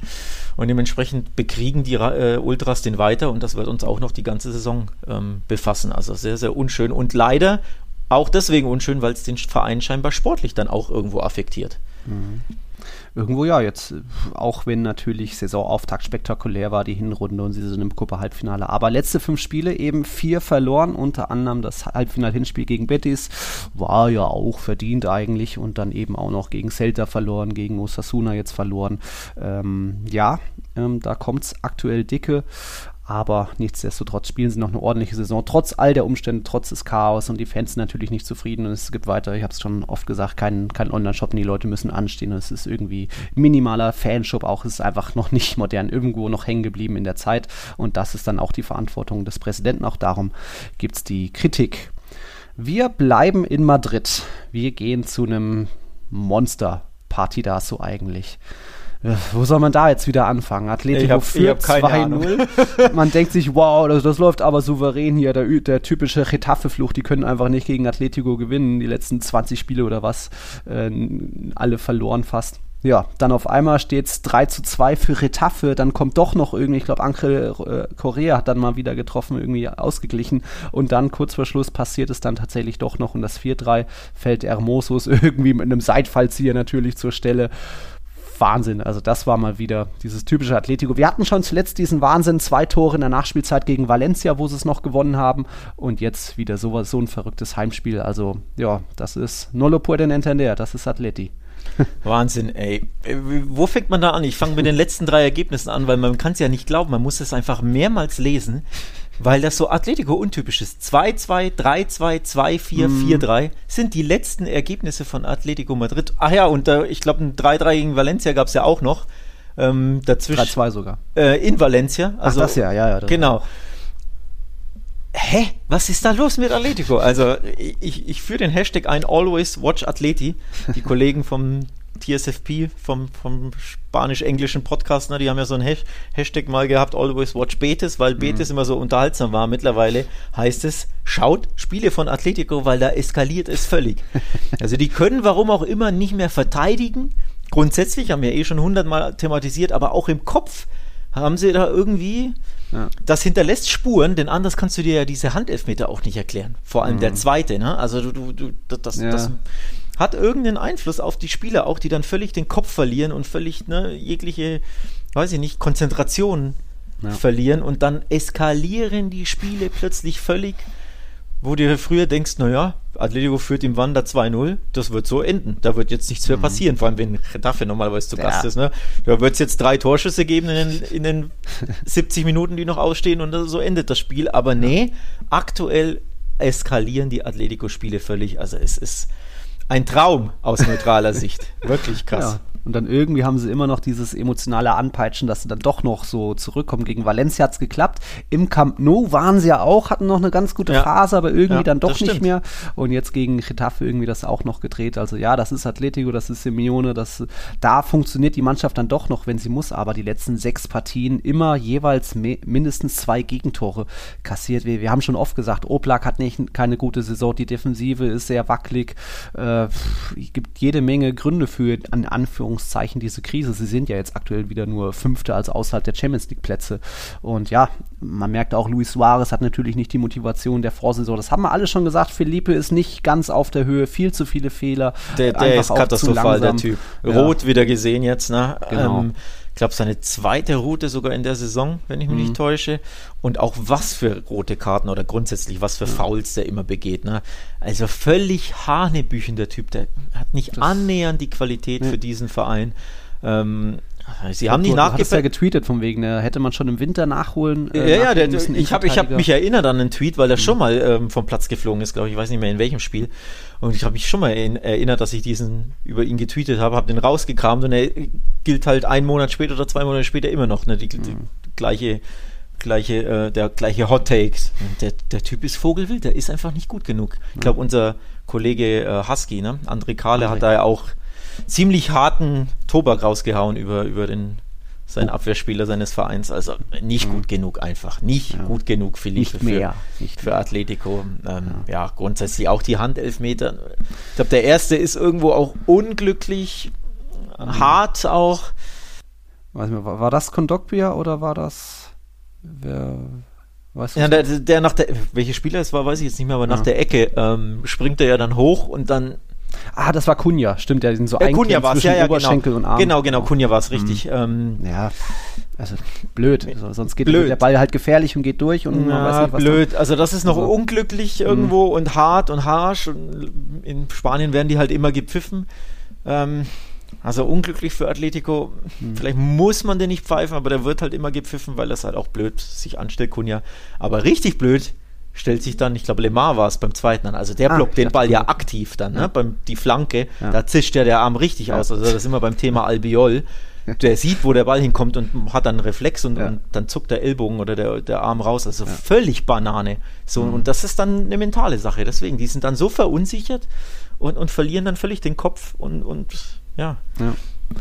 Und dementsprechend bekriegen die äh, Ultras den weiter und das wird uns auch noch die ganze Saison ähm, befassen. Also sehr, sehr unschön und leider auch deswegen unschön, weil es den Verein scheinbar sportlich dann auch irgendwo affektiert. Mhm irgendwo ja, jetzt, auch wenn natürlich Saisonauftakt spektakulär war, die Hinrunde und sie sind im Kuppe-Halbfinale. Aber letzte fünf Spiele eben vier verloren, unter anderem das Halbfinal-Hinspiel gegen Betis, war ja auch verdient eigentlich und dann eben auch noch gegen Celta verloren, gegen Osasuna jetzt verloren. Ähm, ja, ähm, da kommt es aktuell dicke. Aber nichtsdestotrotz spielen sie noch eine ordentliche Saison, trotz all der Umstände, trotz des Chaos und die Fans sind natürlich nicht zufrieden und es gibt weiter, ich habe es schon oft gesagt, keinen kein Online-Shop die Leute müssen anstehen und es ist irgendwie minimaler Fanshop, auch es ist einfach noch nicht modern, irgendwo noch hängen geblieben in der Zeit und das ist dann auch die Verantwortung des Präsidenten, auch darum gibt es die Kritik. Wir bleiben in Madrid, wir gehen zu einem Monster-Partidaso eigentlich. Wo soll man da jetzt wieder anfangen? Atletico führt 2-0. Man denkt sich, wow, das, das, läuft aber souverän hier. Der, der typische Retafe-Fluch, die können einfach nicht gegen Atletico gewinnen. Die letzten 20 Spiele oder was, äh, alle verloren fast. Ja, dann auf einmal steht es 3 zu 2 für Retafe, dann kommt doch noch irgendwie, ich glaube, Angel äh, Correa hat dann mal wieder getroffen, irgendwie ausgeglichen und dann kurz vor Schluss passiert es dann tatsächlich doch noch und das 4-3 fällt Hermosos irgendwie mit einem Seitfallzieher natürlich zur Stelle. Wahnsinn. Also das war mal wieder dieses typische Atletico. Wir hatten schon zuletzt diesen Wahnsinn, zwei Tore in der Nachspielzeit gegen Valencia, wo sie es noch gewonnen haben. Und jetzt wieder so, so ein verrücktes Heimspiel. Also ja, das ist Nolo puede entender, das ist Atleti. Wahnsinn, ey. Wo fängt man da an? Ich fange mit den letzten drei Ergebnissen an, weil man kann es ja nicht glauben. Man muss es einfach mehrmals lesen weil das so Atletico untypisch ist. 2-2, 3-2, 2-4, mm. 4-3 sind die letzten Ergebnisse von Atletico Madrid. Ach ja, und äh, ich glaube, ein 3-3 gegen Valencia gab es ja auch noch. Ähm, dazwischen. 3-2 sogar. Äh, in Valencia. Also, Ach, das ja, ja, ja. genau. Hä? Was ist da los mit Atletico? Also, ich, ich führe den Hashtag ein, Always Watch Atleti. Die Kollegen vom TSFP vom, vom spanisch-englischen Podcast, ne, die haben ja so ein Hashtag mal gehabt, Always Watch Betis, weil Betis mhm. immer so unterhaltsam war. Mittlerweile heißt es, schaut Spiele von Atletico, weil da eskaliert es völlig. also die können, warum auch immer, nicht mehr verteidigen. Grundsätzlich haben wir eh schon hundertmal thematisiert, aber auch im Kopf haben sie da irgendwie, ja. das hinterlässt Spuren, denn anders kannst du dir ja diese Handelfmeter auch nicht erklären. Vor allem mhm. der zweite, ne? Also du, du, du das, ja. das hat irgendeinen Einfluss auf die Spieler auch, die dann völlig den Kopf verlieren und völlig ne, jegliche, weiß ich nicht, Konzentration ja. verlieren und dann eskalieren die Spiele plötzlich völlig, wo du früher denkst, naja, Atletico führt im Wander 2-0, das wird so enden. Da wird jetzt nichts mehr mhm. passieren, vor allem wenn dafür normalerweise zu Gast ja. ist. Ne? Da wird es jetzt drei Torschüsse geben in den, in den 70 Minuten, die noch ausstehen und so endet das Spiel. Aber nee, aktuell eskalieren die Atletico-Spiele völlig. Also es ist ein Traum aus neutraler Sicht. Wirklich krass. Ja. Und dann irgendwie haben sie immer noch dieses emotionale Anpeitschen, dass sie dann doch noch so zurückkommen. Gegen Valencia hat es geklappt. Im Camp Nou waren sie ja auch, hatten noch eine ganz gute ja. Phase, aber irgendwie ja, dann doch nicht mehr. Und jetzt gegen Getafe irgendwie das auch noch gedreht. Also ja, das ist Atletico, das ist Simeone, das, da funktioniert die Mannschaft dann doch noch, wenn sie muss. Aber die letzten sechs Partien immer jeweils mindestens zwei Gegentore kassiert. Wir, wir haben schon oft gesagt, Oblak hat nicht keine gute Saison, die Defensive ist sehr wackelig. Äh, gibt jede Menge Gründe für, an Anführungszeichen, diese Krise. Sie sind ja jetzt aktuell wieder nur Fünfte als außerhalb der Champions League Plätze. Und ja, man merkt auch, Luis Suarez hat natürlich nicht die Motivation der Vorsaison. Das haben wir alle schon gesagt. Felipe ist nicht ganz auf der Höhe, viel zu viele Fehler. Der, der ist katastrophal, der Typ. Rot ja. wieder gesehen jetzt, ne? Genau. Ähm, ich glaube, seine zweite Route sogar in der Saison, wenn ich mich mhm. nicht täusche. Und auch was für rote Karten oder grundsätzlich was für Fouls der immer begeht. Ne? Also völlig hanebüchender Typ. Der hat nicht das annähernd die Qualität nee. für diesen Verein. Ähm, Sie haben nicht nachgefragt. ja getweetet von wegen, ne, hätte man schon im Winter nachholen. Äh, ja, ja, der, ich habe hab mich erinnert an einen Tweet, weil er mhm. schon mal ähm, vom Platz geflogen ist, glaube ich. Ich weiß nicht mehr in welchem Spiel. Und ich habe mich schon mal in, erinnert, dass ich diesen über ihn getweetet habe, habe den rausgekramt und er gilt halt einen Monat später oder zwei Monate später immer noch. Ne, die, die, die mhm. gleiche gleiche, äh, der gleiche Hot Takes. Der, der Typ ist Vogelwild, der ist einfach nicht gut genug. Ich glaube, unser Kollege äh, Husky, ne? André Kahle, André. hat da ja auch ziemlich harten Tobak rausgehauen über, über den sein Abwehrspieler seines Vereins. Also nicht mhm. gut genug einfach. Nicht ja. gut genug, mehr. Für, für Atletico. Ähm, ja. ja. grundsätzlich auch die Handelfmeter. Ich glaube, der erste ist irgendwo auch unglücklich, mhm. hart auch. Weiß nicht, war, war das Kondogbia oder war das wer, Weißt ja, der, der, nach der, welche Spieler es war, weiß ich jetzt nicht mehr, aber ja. nach der Ecke ähm, springt er ja dann hoch und dann Ah, das war Kunja, stimmt, der sind so äh, Kunja war zwischen ja, ja, Oberschenkel genau. und Arm. Genau, genau, Kunja war es richtig. Mhm. Ähm, ja, also blöd. Also, sonst geht blöd. der Ball halt gefährlich und geht durch und ja, man weiß nicht, was blöd. Da. Also das ist noch also, unglücklich irgendwo mh. und hart und harsch. Und in Spanien werden die halt immer gepfiffen. Ähm, also unglücklich für Atletico. Hm. Vielleicht muss man den nicht pfeifen, aber der wird halt immer gepfiffen, weil das halt auch blöd sich anstellt, Kunja. Aber richtig blöd stellt sich dann, ich glaube, Lemar war es beim zweiten an. Also der ah, blockt den Ball ja aktiv dann, ne? Beim, die Flanke, ja. da zischt ja der Arm richtig ja. aus. Also das ist immer beim Thema Albiol. Der sieht, wo der Ball hinkommt und hat dann einen Reflex und, ja. und dann zuckt der Ellbogen oder der, der Arm raus. Also völlig Banane. So, mhm. Und das ist dann eine mentale Sache. Deswegen, die sind dann so verunsichert und, und verlieren dann völlig den Kopf und, und ja.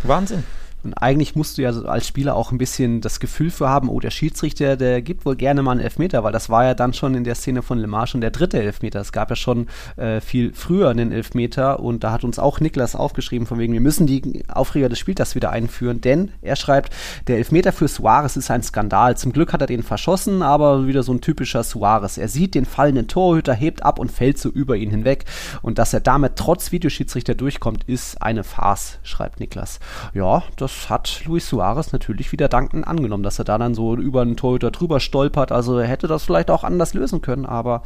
Wahnsinn. Und eigentlich musst du ja als Spieler auch ein bisschen das Gefühl für haben, oh, der Schiedsrichter, der gibt wohl gerne mal einen Elfmeter, weil das war ja dann schon in der Szene von Lemar schon der dritte Elfmeter. Es gab ja schon äh, viel früher einen Elfmeter und da hat uns auch Niklas aufgeschrieben, von wegen, wir müssen die Aufreger des Spieltags wieder einführen, denn er schreibt, der Elfmeter für Suarez ist ein Skandal. Zum Glück hat er den verschossen, aber wieder so ein typischer Suarez. Er sieht den fallenden Torhüter, hebt ab und fällt so über ihn hinweg. Und dass er damit trotz Videoschiedsrichter durchkommt, ist eine Farce, schreibt Niklas. Ja, das das hat Luis Suarez natürlich wieder dankend angenommen, dass er da dann so über einen Torhüter drüber stolpert. Also er hätte das vielleicht auch anders lösen können, aber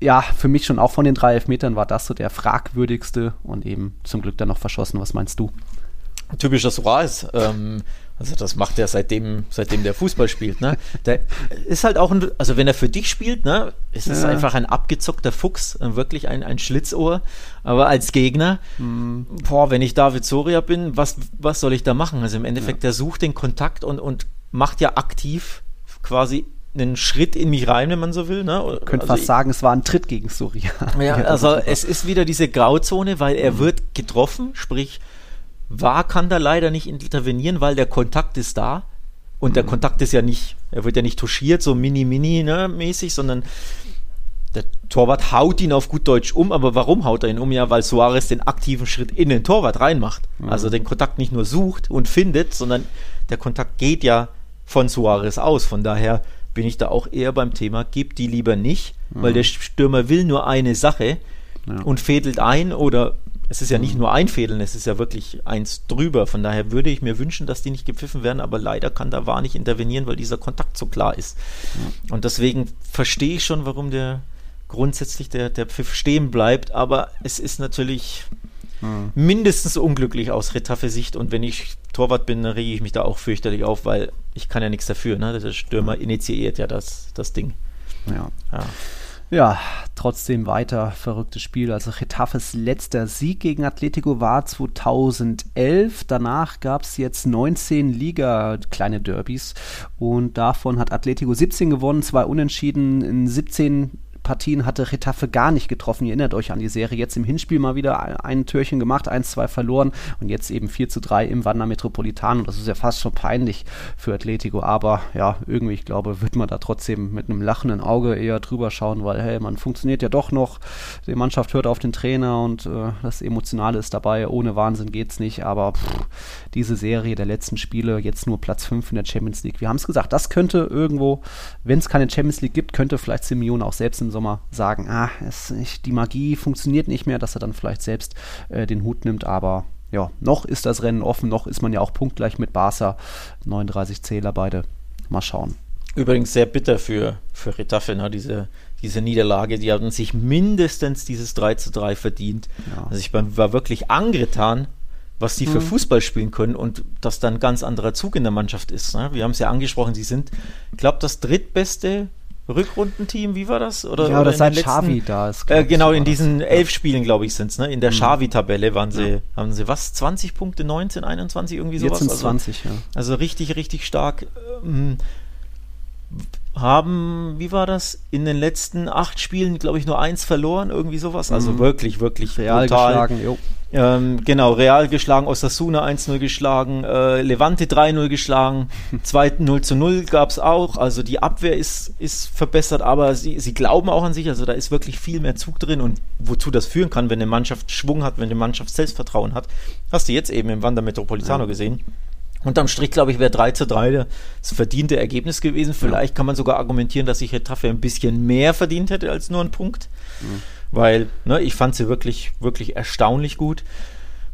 ja, für mich schon auch von den drei Elfmetern war das so der fragwürdigste und eben zum Glück dann noch verschossen. Was meinst du? Typischer Suarez. Ähm, also das macht er seitdem, seitdem der Fußball spielt. Ne? Der ist halt auch ein, also wenn er für dich spielt, ne, ist es ja. einfach ein abgezockter Fuchs, äh, wirklich ein, ein Schlitzohr. Aber als Gegner, mhm. boah, wenn ich David Soria bin, was, was soll ich da machen? Also im Endeffekt, ja. der sucht den Kontakt und, und macht ja aktiv quasi einen Schritt in mich rein, wenn man so will. Ne? Könnte also fast sagen, es war ein Tritt gegen Soria. Ja, also es ist wieder diese Grauzone, weil er mhm. wird getroffen, sprich war kann da leider nicht intervenieren, weil der Kontakt ist da. Und der mhm. Kontakt ist ja nicht, er wird ja nicht touchiert, so mini-mini ne, mäßig, sondern der Torwart haut ihn auf gut Deutsch um, aber warum haut er ihn um? Ja, weil Suarez den aktiven Schritt in den Torwart reinmacht. Mhm. Also den Kontakt nicht nur sucht und findet, sondern der Kontakt geht ja von Suarez aus. Von daher bin ich da auch eher beim Thema, gib die lieber nicht, mhm. weil der Stürmer will nur eine Sache ja. und fädelt ein oder es ist ja nicht mhm. nur ein Fehlen, es ist ja wirklich eins drüber. Von daher würde ich mir wünschen, dass die nicht gepfiffen werden, aber leider kann da wahr nicht intervenieren, weil dieser Kontakt so klar ist. Und deswegen verstehe ich schon, warum der grundsätzlich der, der Pfiff stehen bleibt, aber es ist natürlich mhm. mindestens unglücklich aus Retafe-Sicht und wenn ich Torwart bin, dann rege ich mich da auch fürchterlich auf, weil ich kann ja nichts dafür. Ne? Der Stürmer initiiert ja das, das Ding. Ja. ja. Ja, trotzdem weiter verrücktes Spiel. Also Getafes letzter Sieg gegen Atletico war 2011. Danach gab es jetzt 19 Liga kleine Derbys und davon hat Atletico 17 gewonnen, zwei Unentschieden in 17 Partien hatte Retafe gar nicht getroffen. Ihr erinnert euch an die Serie. Jetzt im Hinspiel mal wieder ein Türchen gemacht, 1-2 verloren und jetzt eben 4 zu 3 im Wander Metropolitan. Und das ist ja fast schon peinlich für Atletico. Aber ja, irgendwie, ich glaube, wird man da trotzdem mit einem lachenden Auge eher drüber schauen, weil, hey, man funktioniert ja doch noch. Die Mannschaft hört auf den Trainer und äh, das Emotionale ist dabei. Ohne Wahnsinn geht es nicht. Aber pff, diese Serie der letzten Spiele, jetzt nur Platz 5 in der Champions League. Wir haben es gesagt, das könnte irgendwo, wenn es keine Champions League gibt, könnte vielleicht Simeone auch selbst im Sommer sagen, ah, es, ich, die Magie funktioniert nicht mehr, dass er dann vielleicht selbst äh, den Hut nimmt, aber ja, noch ist das Rennen offen, noch ist man ja auch punktgleich mit Barca, 39 Zähler beide. Mal schauen. Übrigens sehr bitter für, für Retafe, ne, diese, diese Niederlage. Die hatten sich mindestens dieses 3 zu 3 verdient. Ja. Also ich war wirklich angetan, was die für mhm. Fußball spielen können und dass dann ein ganz anderer Zug in der Mannschaft ist. Ne? Wir haben es ja angesprochen, sie sind, ich glaube, das drittbeste Rückrundenteam, wie war das? Oder, ja, oder seit Xavi da ist. Äh, genau, in diesen das. elf Spielen, glaube ich, sind es. Ne? In der mhm. Xavi-Tabelle waren sie, ja. haben sie was? 20 Punkte, 19, 21, irgendwie sowas? Jetzt sind 20, also, ja. Also richtig, richtig stark. Ähm, haben, wie war das, in den letzten acht Spielen, glaube ich, nur eins verloren, irgendwie sowas. Also mhm. wirklich, wirklich Real brutal. geschlagen, jo. Ähm, genau, Real geschlagen, Osasuna 1-0 geschlagen, äh, Levante 3-0 geschlagen, 2-0 zu 0 gab es auch. Also die Abwehr ist, ist verbessert, aber sie, sie glauben auch an sich. Also da ist wirklich viel mehr Zug drin und wozu das führen kann, wenn eine Mannschaft Schwung hat, wenn eine Mannschaft Selbstvertrauen hat. Hast du jetzt eben im Wander Metropolitano ja. gesehen. Unterm Strich, glaube ich, wäre 3 zu 3 das verdiente Ergebnis gewesen. Vielleicht ja. kann man sogar argumentieren, dass sich Retafe ein bisschen mehr verdient hätte als nur ein Punkt. Mhm. Weil ne, ich fand sie wirklich, wirklich erstaunlich gut.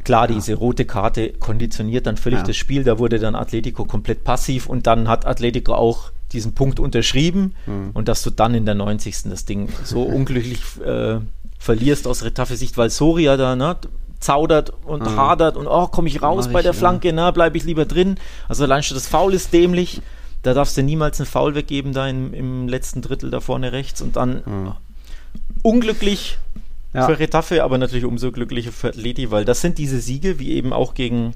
Klar, ja. diese rote Karte konditioniert dann völlig ja. das Spiel. Da wurde dann Atletico komplett passiv und dann hat Atletico auch diesen Punkt unterschrieben. Mhm. Und dass du dann in der 90. das Ding so unglücklich äh, verlierst aus Retafe-Sicht, weil Soria da, ne, zaudert und mhm. hadert und oh, komme ich raus bei der Flanke, na, bleibe ich lieber drin. Also allein schon das Foul ist dämlich. Da darfst du niemals einen Foul weggeben, da im, im letzten Drittel da vorne rechts und dann mhm. unglücklich ja. für Retafe, aber natürlich umso glücklicher für Atleti, weil das sind diese Siege, wie eben auch gegen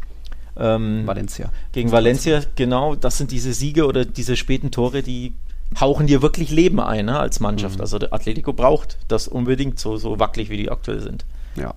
ähm, Valencia. Gegen Valencia, genau, das sind diese Siege oder diese späten Tore, die hauchen dir wirklich Leben ein ne, als Mannschaft. Mhm. Also der Atletico braucht das unbedingt so, so wackelig, wie die aktuell sind. Ja,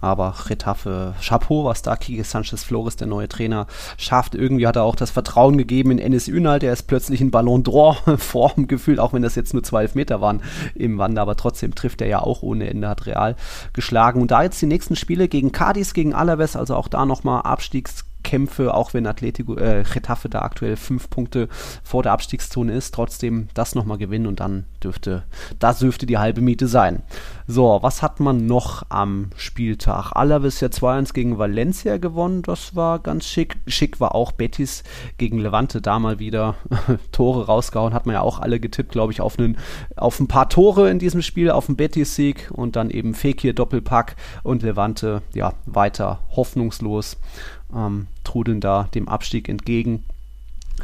aber Retafe, Chapeau, was da Kike Sanchez Flores, der neue Trainer, schafft. Irgendwie hat er auch das Vertrauen gegeben in Enes Ünal, der ist plötzlich in Ballon d'Or Form gefühlt, auch wenn das jetzt nur 12 Meter waren im Wander, aber trotzdem trifft er ja auch ohne Ende, hat Real geschlagen. Und da jetzt die nächsten Spiele gegen Cadiz, gegen Alaves, also auch da nochmal Abstiegs Kämpfe, auch wenn Atletico, äh, Getafe da aktuell fünf Punkte vor der Abstiegszone ist, trotzdem das nochmal gewinnen und dann dürfte, das dürfte die halbe Miete sein. So, was hat man noch am Spieltag? Alaves ja 2-1 gegen Valencia gewonnen, das war ganz schick. Schick war auch Betis gegen Levante da mal wieder Tore rausgehauen, hat man ja auch alle getippt, glaube ich, auf, einen, auf ein paar Tore in diesem Spiel, auf einen Betis-Sieg und dann eben Fekir Doppelpack und Levante, ja, weiter hoffnungslos ähm, trudeln da dem Abstieg entgegen.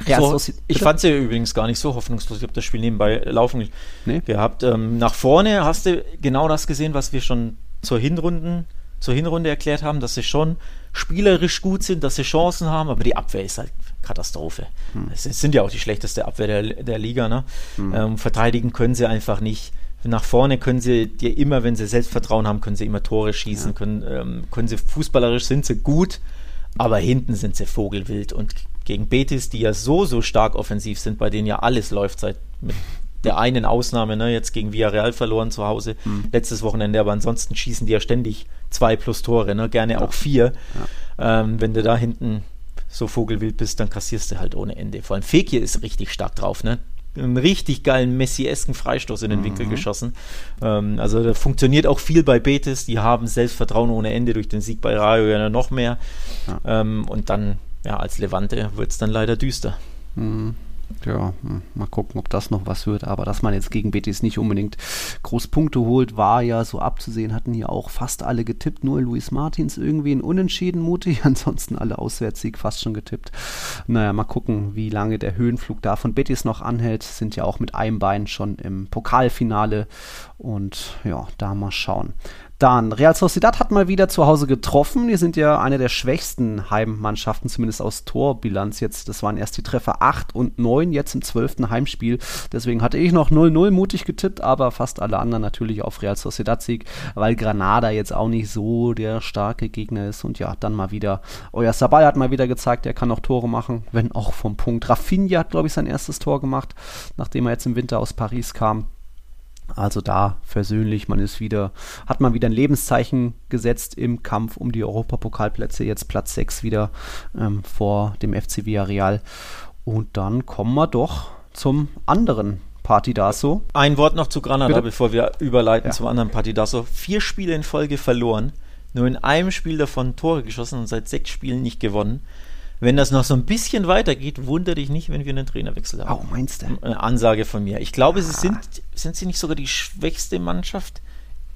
So, ich fand sie übrigens gar nicht so hoffnungslos. Ich habe das Spiel nebenbei laufen nee. gehabt. Ähm, nach vorne hast du genau das gesehen, was wir schon zur Hinrunden, zur Hinrunde erklärt haben, dass sie schon spielerisch gut sind, dass sie Chancen haben, aber die Abwehr ist halt Katastrophe. Hm. Es sind ja auch die schlechteste Abwehr der, der Liga. Ne? Hm. Ähm, verteidigen können sie einfach nicht. Nach vorne können sie dir immer, wenn sie Selbstvertrauen haben, können sie immer Tore schießen, ja. können, ähm, können sie fußballerisch sind sie gut aber hinten sind sie vogelwild und gegen Betis, die ja so, so stark offensiv sind, bei denen ja alles läuft seit mit der einen Ausnahme, ne, jetzt gegen Villarreal verloren zu Hause, mhm. letztes Wochenende, aber ansonsten schießen die ja ständig zwei plus Tore, ne, gerne ja. auch vier. Ja. Ähm, wenn du da hinten so vogelwild bist, dann kassierst du halt ohne Ende. Vor allem Fekir ist richtig stark drauf, ne? Einen richtig geilen Messi-esken Freistoß in den mhm. Winkel geschossen. Ähm, also da funktioniert auch viel bei Betis. Die haben Selbstvertrauen ohne Ende durch den Sieg bei Rayo ja noch mehr. Ja. Ähm, und dann, ja, als Levante wird es dann leider düster. Mhm. Ja, hm, mal gucken, ob das noch was wird. Aber dass man jetzt gegen Betis nicht unbedingt groß Punkte holt, war ja so abzusehen. Hatten hier auch fast alle getippt. Nur Luis Martins irgendwie ein Unentschieden mutig. Ansonsten alle Auswärtssieg fast schon getippt. Naja, mal gucken, wie lange der Höhenflug da von Betis noch anhält. Sind ja auch mit einem Bein schon im Pokalfinale. Und ja, da mal schauen. Dann, Real Sociedad hat mal wieder zu Hause getroffen. Die sind ja eine der schwächsten Heimmannschaften, zumindest aus Torbilanz jetzt. Das waren erst die Treffer 8 und 9, jetzt im 12. Heimspiel. Deswegen hatte ich noch 0-0 mutig getippt, aber fast alle anderen natürlich auf Real Sociedad-Sieg, weil Granada jetzt auch nicht so der starke Gegner ist. Und ja, dann mal wieder, euer Sabay hat mal wieder gezeigt, er kann auch Tore machen, wenn auch vom Punkt. Rafinha hat, glaube ich, sein erstes Tor gemacht, nachdem er jetzt im Winter aus Paris kam. Also da versöhnlich, man ist wieder, hat man wieder ein Lebenszeichen gesetzt im Kampf um die Europapokalplätze, jetzt Platz 6 wieder ähm, vor dem FC Villarreal. Und dann kommen wir doch zum anderen Partidaso. Ein Wort noch zu Granada, Bitte? bevor wir überleiten ja. zum anderen Partidaso. Vier Spiele in Folge verloren, nur in einem Spiel davon Tore geschossen und seit sechs Spielen nicht gewonnen. Wenn das noch so ein bisschen weitergeht, wundere dich nicht, wenn wir einen Trainerwechsel haben. Oh, meinst du? Eine Ansage von mir. Ich glaube, ah. sie sind, sind sie nicht sogar die schwächste Mannschaft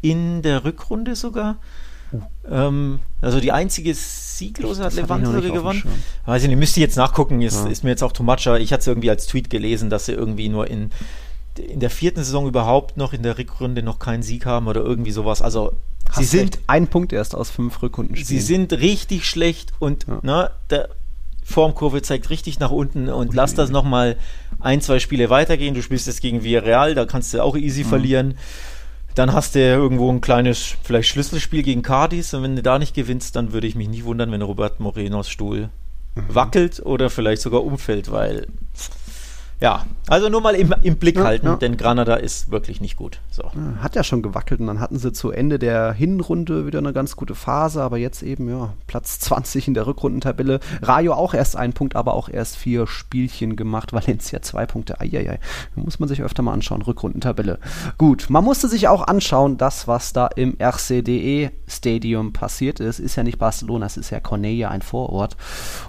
in der Rückrunde sogar? Uh. Ähm, also die einzige Sieglose hat Levante gewonnen. Weiß ich nicht, müsste ich jetzt nachgucken, ist, ja. ist mir jetzt auch too much. Ich hatte es irgendwie als Tweet gelesen, dass sie irgendwie nur in, in der vierten Saison überhaupt noch in der Rückrunde noch keinen Sieg haben oder irgendwie sowas. Also Hast sie sind ein Punkt erst aus fünf Rückrunden. Sie sind richtig schlecht und ja. na, der, Formkurve zeigt richtig nach unten und okay. lass das nochmal ein, zwei Spiele weitergehen. Du spielst jetzt gegen Villarreal, da kannst du auch easy mhm. verlieren. Dann hast du irgendwo ein kleines, vielleicht Schlüsselspiel gegen Cardis und wenn du da nicht gewinnst, dann würde ich mich nicht wundern, wenn Robert Morenos Stuhl mhm. wackelt oder vielleicht sogar umfällt, weil ja, also nur mal im, im Blick ja, halten, ja. denn Granada ist wirklich nicht gut. So. Hat ja schon gewackelt und dann hatten sie zu Ende der Hinrunde wieder eine ganz gute Phase, aber jetzt eben ja Platz 20 in der Rückrundentabelle. Rayo auch erst ein Punkt, aber auch erst vier Spielchen gemacht. Valencia zwei Punkte. Eieiei. Muss man sich öfter mal anschauen, Rückrundentabelle. Gut, man musste sich auch anschauen, das, was da im RCDE Stadium passiert ist. Ist ja nicht Barcelona, es ist ja Cornella, ein Vorort.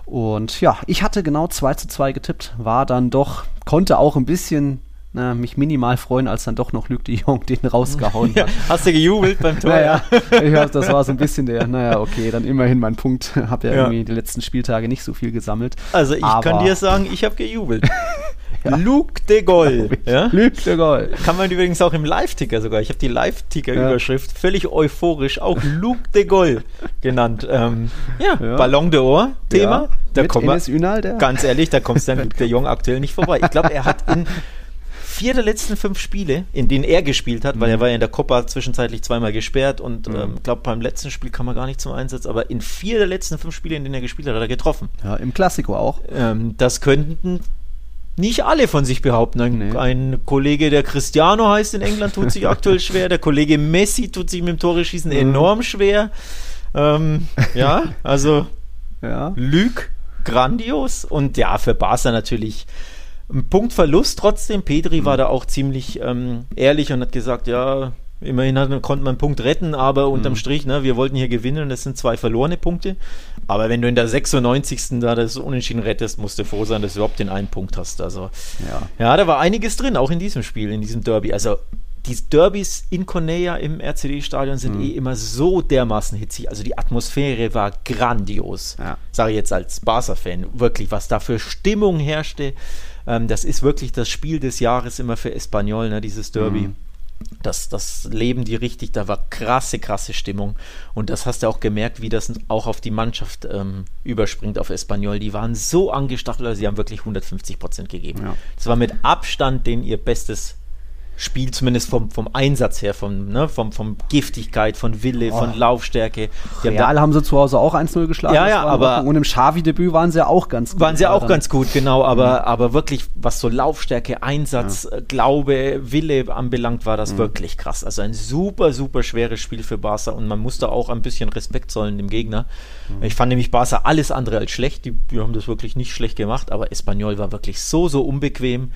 Und ja, ich hatte genau 2 zu 2 getippt, war dann doch konnte auch ein bisschen na, mich minimal freuen, als dann doch noch Luc de Jong den rausgehauen hat. Hast du gejubelt beim Tor? Naja, ich hab, das war so ein bisschen der, naja, okay, dann immerhin mein Punkt. Habe ja, ja, irgendwie die letzten Spieltage nicht so viel gesammelt. Also ich kann dir sagen, ich habe gejubelt. Ja. Luc de Gaulle. Ja? Luc de Gaulle. Kann man übrigens auch im Live-Ticker sogar. Ich habe die Live-Ticker-Überschrift ja. völlig euphorisch auch Luc de Gaulle genannt. Ähm, ja, Ballon d'Or Thema. Da Mit kommt Enes Ünal, der? Ganz ehrlich, da kommst du dann Luc de Jong aktuell nicht vorbei. Ich glaube, er hat in vier der letzten fünf Spiele, in denen er gespielt hat, mhm. weil er war ja in der Copa zwischenzeitlich zweimal gesperrt und mhm. ähm, glaube beim letzten Spiel kam er gar nicht zum Einsatz, aber in vier der letzten fünf Spiele, in denen er gespielt hat, hat er getroffen. Ja, im Klassiko auch. Ähm, das könnten nicht alle von sich behaupten. Ein, nee. ein, Kollege, der Cristiano heißt in England, tut sich aktuell schwer. Der Kollege Messi tut sich mit dem Tore schießen mhm. enorm schwer. Ähm, ja, also ja. Lüg, grandios. Und ja, für Barca natürlich ein Punktverlust trotzdem. Pedri mhm. war da auch ziemlich ähm, ehrlich und hat gesagt, ja, Immerhin hat, konnte man einen Punkt retten, aber unterm mhm. Strich, ne, wir wollten hier gewinnen und das sind zwei verlorene Punkte. Aber wenn du in der 96. da das Unentschieden rettest, musst du froh sein, dass du überhaupt den einen Punkt hast. Also, ja. ja, da war einiges drin, auch in diesem Spiel, in diesem Derby. Also, die Derbys in Cornea im RCD-Stadion sind mhm. eh immer so dermaßen hitzig. Also die Atmosphäre war grandios. Ja. Sage ich jetzt als Barca-Fan. Wirklich, was da für Stimmung herrschte. Ähm, das ist wirklich das Spiel des Jahres immer für Espanyol, ne, dieses Derby. Mhm. Das, das leben die richtig, da war krasse, krasse Stimmung. Und das hast du auch gemerkt, wie das auch auf die Mannschaft ähm, überspringt, auf Espanyol. Die waren so angestachelt, also sie haben wirklich 150 Prozent gegeben. Ja. Das war mit Abstand den ihr bestes Spiel, zumindest vom, vom Einsatz her, vom, ne, vom, vom Giftigkeit, von Wille, oh. von Laufstärke. Die Real haben, haben sie zu Hause auch 1-0 geschlagen. Ja, ja, aber. Und im Xavi-Debüt waren sie auch ganz gut. Waren sie auch ganz gut, genau, aber, mhm. aber wirklich, was so Laufstärke, Einsatz, ja. Glaube, Wille anbelangt, war das mhm. wirklich krass. Also ein super, super schweres Spiel für Barca und man musste auch ein bisschen Respekt zollen dem Gegner. Mhm. Ich fand nämlich Barca alles andere als schlecht. Die, die, haben das wirklich nicht schlecht gemacht, aber Espanyol war wirklich so, so unbequem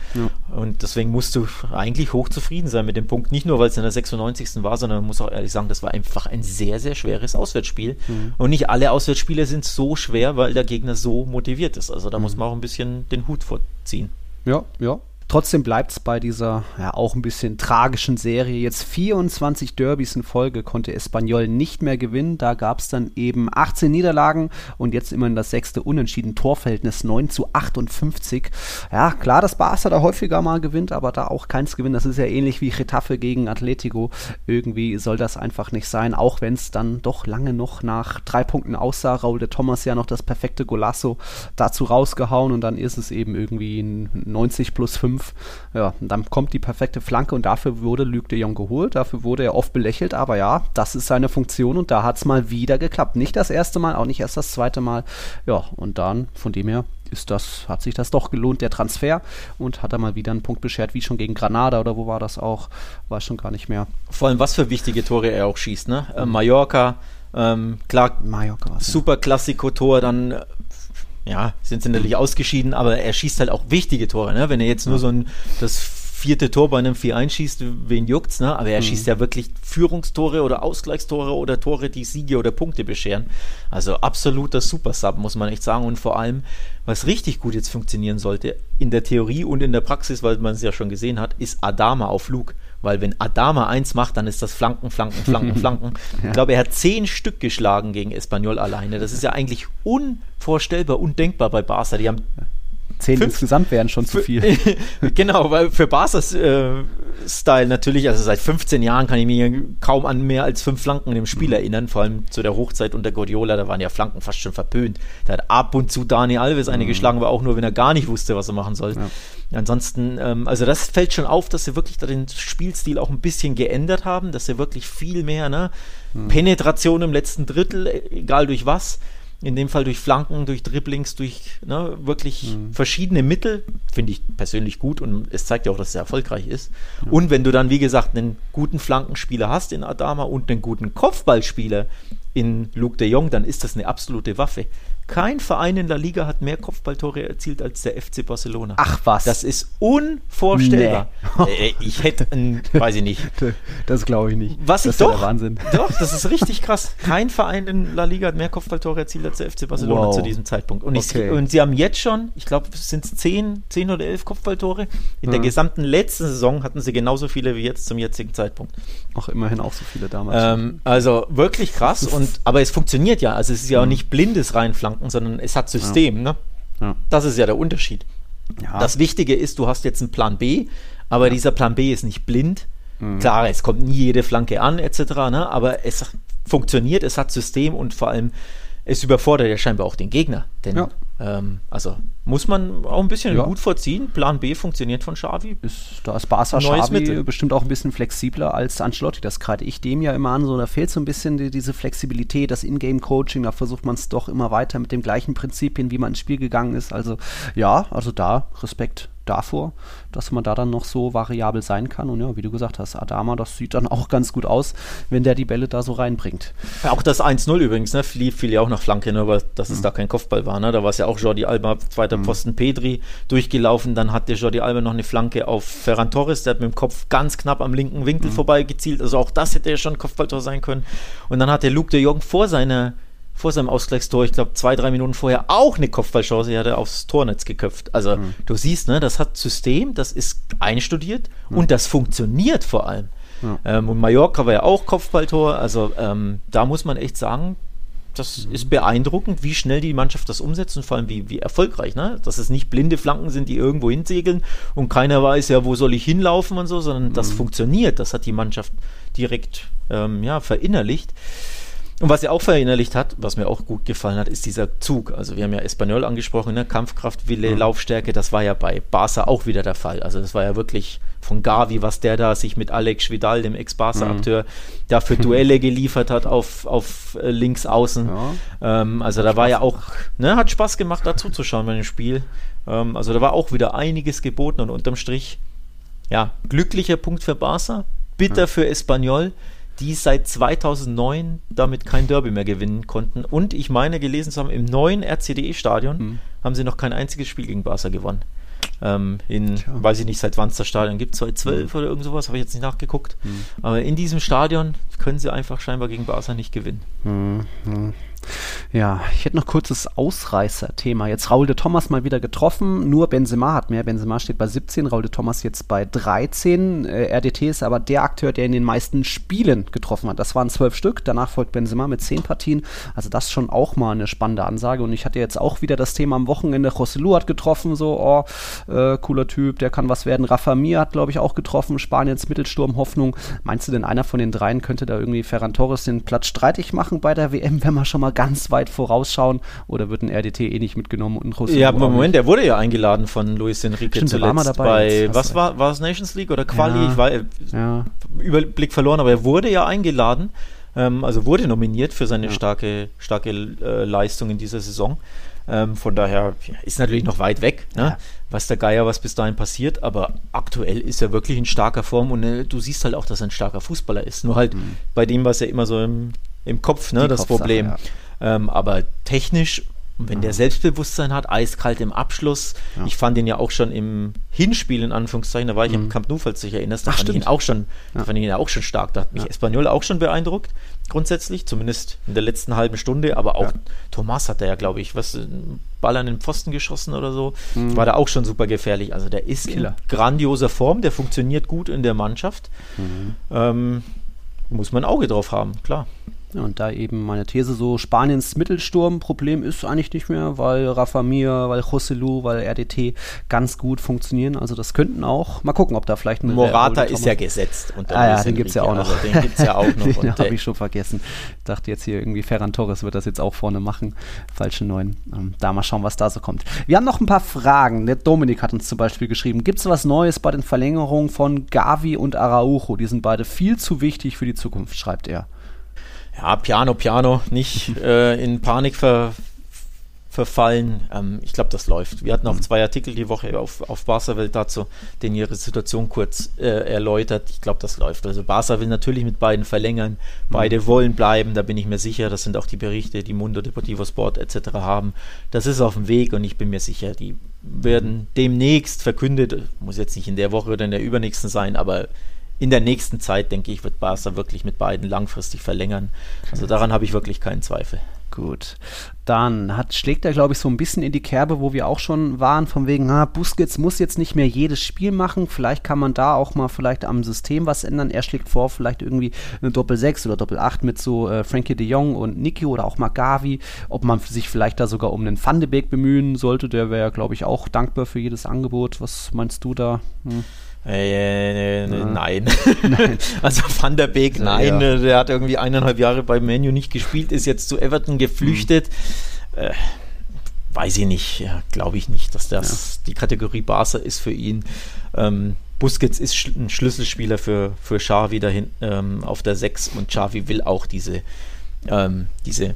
und deswegen musst du eigentlich hoch zufrieden sein mit dem Punkt. Nicht nur, weil es in der 96. war, sondern man muss auch ehrlich sagen, das war einfach ein sehr, sehr schweres Auswärtsspiel. Mhm. Und nicht alle Auswärtsspiele sind so schwer, weil der Gegner so motiviert ist. Also da mhm. muss man auch ein bisschen den Hut vorziehen. Ja, ja. Trotzdem bleibt es bei dieser ja auch ein bisschen tragischen Serie. Jetzt 24 Derbys in Folge konnte Espanyol nicht mehr gewinnen. Da gab es dann eben 18 Niederlagen und jetzt immerhin das sechste Unentschieden. Torverhältnis 9 zu 58. Ja, klar, dass Barca da häufiger mal gewinnt, aber da auch keins gewinnt. Das ist ja ähnlich wie Getafe gegen Atletico. Irgendwie soll das einfach nicht sein, auch wenn es dann doch lange noch nach drei Punkten aussah. Raul de Thomas ja noch das perfekte Golasso dazu rausgehauen und dann ist es eben irgendwie 90 plus 5 5. Ja, und dann kommt die perfekte Flanke und dafür wurde Luc de Jong geholt. Dafür wurde er oft belächelt, aber ja, das ist seine Funktion und da hat es mal wieder geklappt. Nicht das erste Mal, auch nicht erst das zweite Mal. Ja, und dann von dem her ist das, hat sich das doch gelohnt, der Transfer und hat er mal wieder einen Punkt beschert, wie schon gegen Granada oder wo war das auch, weiß schon gar nicht mehr. Vor allem, was für wichtige Tore er auch schießt, ne? Äh, Mallorca, ähm, klar, Mallorca super. Klassiko-Tor, dann äh, ja, sind sie natürlich ausgeschieden, aber er schießt halt auch wichtige Tore, ne? Wenn er jetzt nur so ein, das vierte Tor bei einem 4-1 schießt, wen juckt's, ne? Aber er mhm. schießt ja wirklich Führungstore oder Ausgleichstore oder Tore, die Siege oder Punkte bescheren. Also absoluter Supersub, muss man echt sagen. Und vor allem, was richtig gut jetzt funktionieren sollte, in der Theorie und in der Praxis, weil man es ja schon gesehen hat, ist Adama auf Flug. Weil wenn Adama eins macht, dann ist das Flanken, Flanken, Flanken, Flanken. ja. Ich glaube, er hat zehn Stück geschlagen gegen Espanyol alleine. Das ist ja eigentlich unvorstellbar, undenkbar bei Barca. Die haben Zehn Fünf, insgesamt wären schon zu viel. genau, weil für Barca's äh, Style natürlich, also seit 15 Jahren kann ich mich kaum an mehr als fünf Flanken im Spiel mhm. erinnern, vor allem zu der Hochzeit unter Guardiola, da waren ja Flanken fast schon verpönt. Da hat ab und zu Dani Alves eine mhm. geschlagen, aber auch nur, wenn er gar nicht wusste, was er machen soll. Ja. Ansonsten, ähm, also das fällt schon auf, dass sie wirklich da den Spielstil auch ein bisschen geändert haben, dass sie wirklich viel mehr, ne, mhm. Penetration im letzten Drittel, egal durch was, in dem Fall durch Flanken, durch Dribblings, durch ne, wirklich mhm. verschiedene Mittel, finde ich persönlich gut und es zeigt ja auch, dass er erfolgreich ist. Ja. Und wenn du dann, wie gesagt, einen guten Flankenspieler hast in Adama und einen guten Kopfballspieler in Luke de Jong, dann ist das eine absolute Waffe. Kein Verein in der Liga hat mehr Kopfballtore erzielt als der FC Barcelona. Ach was. Das ist unvorstellbar. Nee. Äh, ich hätte, ein, weiß ich nicht. Das glaube ich nicht. Was das ist doch, Wahnsinn. Doch, das ist richtig krass. Kein Verein in La Liga hat mehr Kopfballtore erzielt als der FC Barcelona wow. zu diesem Zeitpunkt. Und, okay. ich, und sie haben jetzt schon, ich glaube, sind es 10, 10 oder 11 Kopfballtore. In ja. der gesamten letzten Saison hatten sie genauso viele wie jetzt zum jetzigen Zeitpunkt. Ach, immerhin auch so viele damals. Ähm, also wirklich krass. Und, aber es funktioniert ja. Also es ist ja auch mhm. nicht blindes Reinflanken Gedanken, sondern es hat System. Ja. Ne? Ja. Das ist ja der Unterschied. Ja. Das Wichtige ist, du hast jetzt einen Plan B, aber dieser Plan B ist nicht blind. Mhm. Klar, es kommt nie jede Flanke an, etc., ne? aber es funktioniert, es hat System und vor allem, es überfordert ja scheinbar auch den Gegner. Denn ähm, also muss man auch ein bisschen ja. gut vorziehen. Plan B funktioniert von Xavi. Ist, da ist Barca Xavi Mittel. bestimmt auch ein bisschen flexibler als Ancelotti. Das kreide ich dem ja immer an. So, da fehlt so ein bisschen die, diese Flexibilität, das Ingame-Coaching. Da versucht man es doch immer weiter mit den gleichen Prinzipien, wie man ins Spiel gegangen ist. Also ja, also da Respekt davor, dass man da dann noch so variabel sein kann. Und ja, wie du gesagt hast, Adama, das sieht dann auch ganz gut aus, wenn der die Bälle da so reinbringt. Ja, auch das 1-0 übrigens, ne, fiel, fiel ja auch nach Flanke, nur aber dass mhm. es da kein Kopfball war. Ne? Da war es ja auch Jordi Alba, zweiter mhm. Posten Pedri durchgelaufen. Dann hat der Jordi Alba noch eine Flanke auf Ferran Torres, der hat mit dem Kopf ganz knapp am linken Winkel mhm. vorbei gezielt. Also auch das hätte ja schon Kopfballtor sein können. Und dann hat der Luke de Jong vor seiner vor seinem Ausgleichstor, ich glaube zwei, drei Minuten vorher, auch eine Kopfballchance, die hat er aufs Tornetz geköpft. Also mhm. du siehst, ne, das hat System, das ist einstudiert mhm. und das funktioniert vor allem. Ja. Ähm, und Mallorca war ja auch Kopfballtor, also ähm, da muss man echt sagen, das mhm. ist beeindruckend, wie schnell die Mannschaft das umsetzt und vor allem wie, wie erfolgreich, ne? Dass es nicht blinde Flanken sind, die irgendwo hinsegeln und keiner weiß ja, wo soll ich hinlaufen und so, sondern das mhm. funktioniert. Das hat die Mannschaft direkt ähm, ja, verinnerlicht. Und was er auch verinnerlicht hat, was mir auch gut gefallen hat, ist dieser Zug. Also wir haben ja Espanol angesprochen, ne? Kampfkraft, Wille, mhm. Laufstärke, das war ja bei Barca auch wieder der Fall. Also das war ja wirklich von Gavi, was der da sich mit Alex Vidal, dem Ex-Barca-Akteur, mhm. da für Duelle geliefert hat auf, auf äh, links außen. Ja. Ähm, also da war ja auch, ne, hat Spaß gemacht, dazu zu schauen bei dem Spiel. Ähm, also da war auch wieder einiges geboten und unterm Strich, ja, glücklicher Punkt für Barca, bitter ja. für Espanyol die seit 2009 damit kein Derby mehr gewinnen konnten. Und ich meine gelesen zu haben, im neuen RCDE-Stadion mhm. haben sie noch kein einziges Spiel gegen Barca gewonnen. Ähm, in, Tja. weiß ich nicht, seit wann es das Stadion gibt, 2012 mhm. oder irgend sowas, habe ich jetzt nicht nachgeguckt. Mhm. Aber in diesem Stadion können sie einfach scheinbar gegen Barca nicht gewinnen. Mhm. Ja, ich hätte noch kurzes Ausreißer-Thema. Jetzt Raul de Thomas mal wieder getroffen, nur Benzema hat mehr. Benzema steht bei 17, Raul de Thomas jetzt bei 13. Äh, RDT ist aber der Akteur, der in den meisten Spielen getroffen hat. Das waren zwölf Stück, danach folgt Benzema mit zehn Partien. Also das schon auch mal eine spannende Ansage. Und ich hatte jetzt auch wieder das Thema am Wochenende, José hat getroffen, so, oh, äh, cooler Typ, der kann was werden. Rafa Mir hat, glaube ich, auch getroffen, Spaniens Mittelsturm Hoffnung. Meinst du denn, einer von den dreien könnte da irgendwie Ferran Torres den Platz streitig machen bei der WM, wenn man schon mal ganz weit vorausschauen? Oder wird ein RDT eh nicht mitgenommen und José Ja, aber Moment, der wurde ja eingeladen von Luis Enrique Stimmt, zuletzt war dabei, bei, was war, war es Nations League oder Quali? Ja, ich war, ja. Überblick verloren, aber er wurde ja eingeladen, ähm, also wurde nominiert für seine ja. starke, starke äh, Leistung in dieser Saison. Ähm, von daher ist natürlich noch weit weg, ne? was der Geier, was bis dahin passiert, aber aktuell ist er wirklich in starker Form und äh, du siehst halt auch, dass er ein starker Fußballer ist. Nur halt mhm. bei dem es ja immer so im, im Kopf, ne, das Problem. Ja. Ähm, aber technisch wenn der Selbstbewusstsein hat, eiskalt im Abschluss, ja. ich fand ihn ja auch schon im Hinspiel, in Anführungszeichen, da war ich mhm. im Camp Nou, falls du dich erinnerst, da Ach, fand stimmt. ich ihn auch schon, ja. fand ich ihn auch schon stark. Da hat mich ja. Espanyol auch schon beeindruckt, grundsätzlich, zumindest in der letzten halben Stunde, aber auch. Thomas hat er ja, glaube ich, was, einen Ball an den Pfosten geschossen oder so, mhm. war da auch schon super gefährlich. Also der ist Killer. in grandioser Form, der funktioniert gut in der Mannschaft. Mhm. Ähm, muss man ein Auge drauf haben, klar. Ja, und da eben meine These so, Spaniens Mittelsturmproblem ist eigentlich nicht mehr, weil Rafa Mir, weil Joselu, weil RDT ganz gut funktionieren. Also das könnten auch, mal gucken, ob da vielleicht ein Morata ist ja gesetzt. ah ja, den gibt es ja auch noch. Also den gibt es ja auch noch. den habe ich schon vergessen. Ich dachte jetzt hier irgendwie Ferran Torres wird das jetzt auch vorne machen. Falsche Neun. Ähm, da mal schauen, was da so kommt. Wir haben noch ein paar Fragen. Der Dominik hat uns zum Beispiel geschrieben, gibt es was Neues bei den Verlängerungen von Gavi und Araujo? Die sind beide viel zu wichtig für die Zukunft, schreibt er ja, Piano, Piano, nicht äh, in Panik ver, verfallen. Ähm, ich glaube, das läuft. Wir hatten auch mhm. zwei Artikel die Woche auf, auf Barca Welt dazu, den ihre Situation kurz äh, erläutert. Ich glaube, das läuft. Also Barca will natürlich mit beiden verlängern. Beide mhm. wollen bleiben, da bin ich mir sicher. Das sind auch die Berichte, die Mundo Deportivo Sport etc. haben. Das ist auf dem Weg und ich bin mir sicher, die werden demnächst verkündet, muss jetzt nicht in der Woche oder in der übernächsten sein, aber in der nächsten Zeit, denke ich, wird Barca wirklich mit beiden langfristig verlängern. Also daran habe ich wirklich keinen Zweifel. Gut. Dann hat, schlägt er, glaube ich, so ein bisschen in die Kerbe, wo wir auch schon waren, von wegen, ah, Busquets muss jetzt nicht mehr jedes Spiel machen. Vielleicht kann man da auch mal vielleicht am System was ändern. Er schlägt vor, vielleicht irgendwie eine Doppel-6 oder Doppel-8 mit so äh, Frankie de Jong und Niki oder auch mal Gavi. Ob man sich vielleicht da sogar um einen Van bemühen sollte, der wäre glaube ich, auch dankbar für jedes Angebot. Was meinst du da? Hm. Äh, äh, nein. nein. also Van der Beek, nein. Ja. Der hat irgendwie eineinhalb Jahre bei Menu nicht gespielt, ist jetzt zu Everton geflüchtet. Mhm. Äh, weiß ich nicht, ja, glaube ich nicht, dass das ja. die Kategorie Barca ist für ihn. Ähm, Busquets ist sch ein Schlüsselspieler für, für Xavi dahin ähm, auf der 6 und Xavi will auch diese, ähm, diese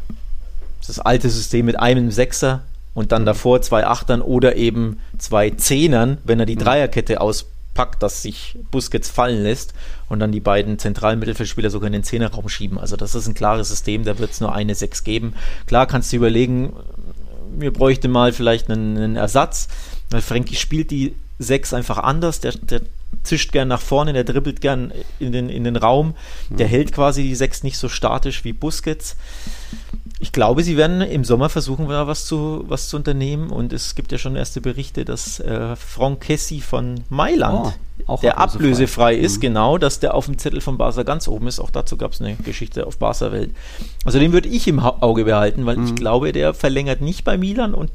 das alte System mit einem Sechser und dann mhm. davor zwei Achtern oder eben zwei Zehnern, wenn er die mhm. Dreierkette aus packt, dass sich Busquets fallen lässt und dann die beiden zentralen Mittelfeldspieler sogar in den Zehnerraum schieben. Also das ist ein klares System, da wird es nur eine Sechs geben. Klar kannst du überlegen, wir bräuchten mal vielleicht einen, einen Ersatz, weil Frankie spielt die Sechs einfach anders, der, der zischt gern nach vorne, der dribbelt gern in den, in den Raum, der mhm. hält quasi die Sechs nicht so statisch wie Busquets ich glaube, sie werden im Sommer versuchen, was zu, was zu unternehmen. Und es gibt ja schon erste Berichte, dass äh, Franck Kessi von Mailand, oh, der ablösefrei, ist, mhm. genau, dass der auf dem Zettel von Barca ganz oben ist. Auch dazu gab es eine Geschichte auf Barca Welt. Also den würde ich im Auge behalten, weil mhm. ich glaube, der verlängert nicht bei Milan und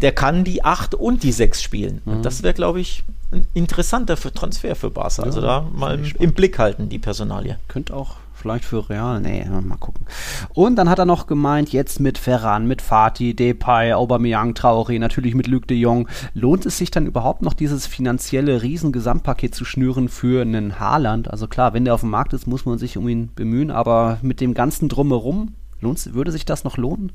der kann die 8 und die 6 spielen. Mhm. Und das wäre, glaube ich, ein interessanter Transfer für Barca. Also ja, also da mal im Blick halten, die Personalie. Könnte auch Vielleicht für Real? Nee, mal gucken. Und dann hat er noch gemeint, jetzt mit Ferran, mit Fatih, Depay, Aubameyang, Traoré, natürlich mit Luc de Jong. Lohnt es sich dann überhaupt noch, dieses finanzielle Riesengesamtpaket zu schnüren für einen Haaland? Also klar, wenn der auf dem Markt ist, muss man sich um ihn bemühen, aber mit dem ganzen Drumherum, lohnt, würde sich das noch lohnen?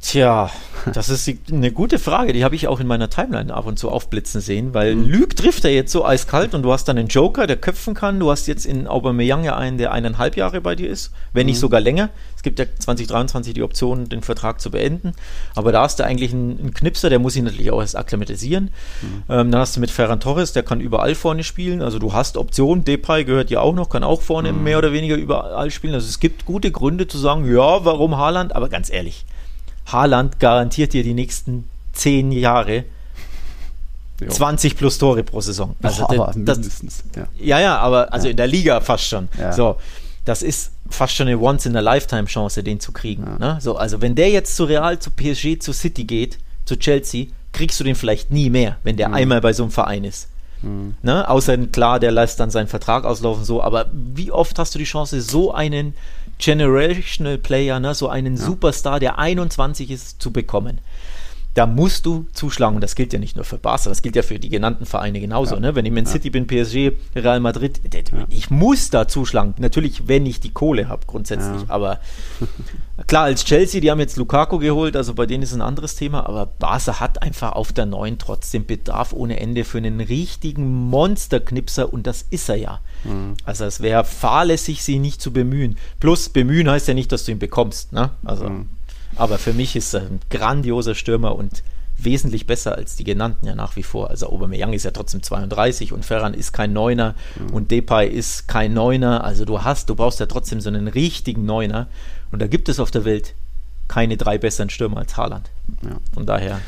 Tja, das ist eine gute Frage. Die habe ich auch in meiner Timeline ab und zu aufblitzen sehen, weil mhm. Lüg trifft er jetzt so eiskalt und du hast dann einen Joker, der köpfen kann. Du hast jetzt in Aubameyang ja einen, der eineinhalb Jahre bei dir ist, wenn mhm. nicht sogar länger. Es gibt ja 2023 die Option, den Vertrag zu beenden. Aber da hast du eigentlich einen, einen Knipser, der muss sich natürlich auch erst akklimatisieren. Mhm. Ähm, dann hast du mit Ferran Torres, der kann überall vorne spielen. Also du hast Optionen. Depay gehört ja auch noch, kann auch vorne mhm. mehr oder weniger überall spielen. Also es gibt gute Gründe zu sagen, ja, warum Haaland? Aber ganz ehrlich, Haaland garantiert dir die nächsten zehn Jahre jo. 20 plus Tore pro Saison. Also oh, aber das, mindestens. Ja. ja, ja, aber also ja. in der Liga fast schon. Ja. So, das ist fast schon eine Once-in-a-Lifetime-Chance, den zu kriegen. Ne? So, also wenn der jetzt zu Real, zu PSG, zu City geht, zu Chelsea, kriegst du den vielleicht nie mehr, wenn der mhm. einmal bei so einem Verein ist. Mhm. Ne? Außer klar, der lässt dann seinen Vertrag auslaufen, so, aber wie oft hast du die Chance, so einen Generational Player, ne, so einen. Superstar, der 21 ist, zu bekommen. Da musst du zuschlagen. Und das gilt ja nicht nur für Barca, das gilt ja für die genannten Vereine genauso. Ja. Ne? Wenn ich Man City bin, PSG, Real Madrid, ich muss da zuschlagen. Natürlich, wenn ich die Kohle habe, grundsätzlich. Aber klar, als Chelsea, die haben jetzt Lukaku geholt, also bei denen ist ein anderes Thema. Aber Barca hat einfach auf der neuen trotzdem Bedarf ohne Ende für einen richtigen Monsterknipser und das ist er ja. Mhm. Also es wäre fahrlässig, sie nicht zu bemühen. Plus bemühen heißt ja nicht, dass du ihn bekommst. Ne? Also, mhm. Aber für mich ist er ein grandioser Stürmer und wesentlich besser als die genannten ja nach wie vor. Also Aubameyang ist ja trotzdem 32 und Ferran ist kein Neuner mhm. und Depay ist kein Neuner. Also du hast, du brauchst ja trotzdem so einen richtigen Neuner und da gibt es auf der Welt keine drei besseren Stürmer als Haaland. Ja. Von daher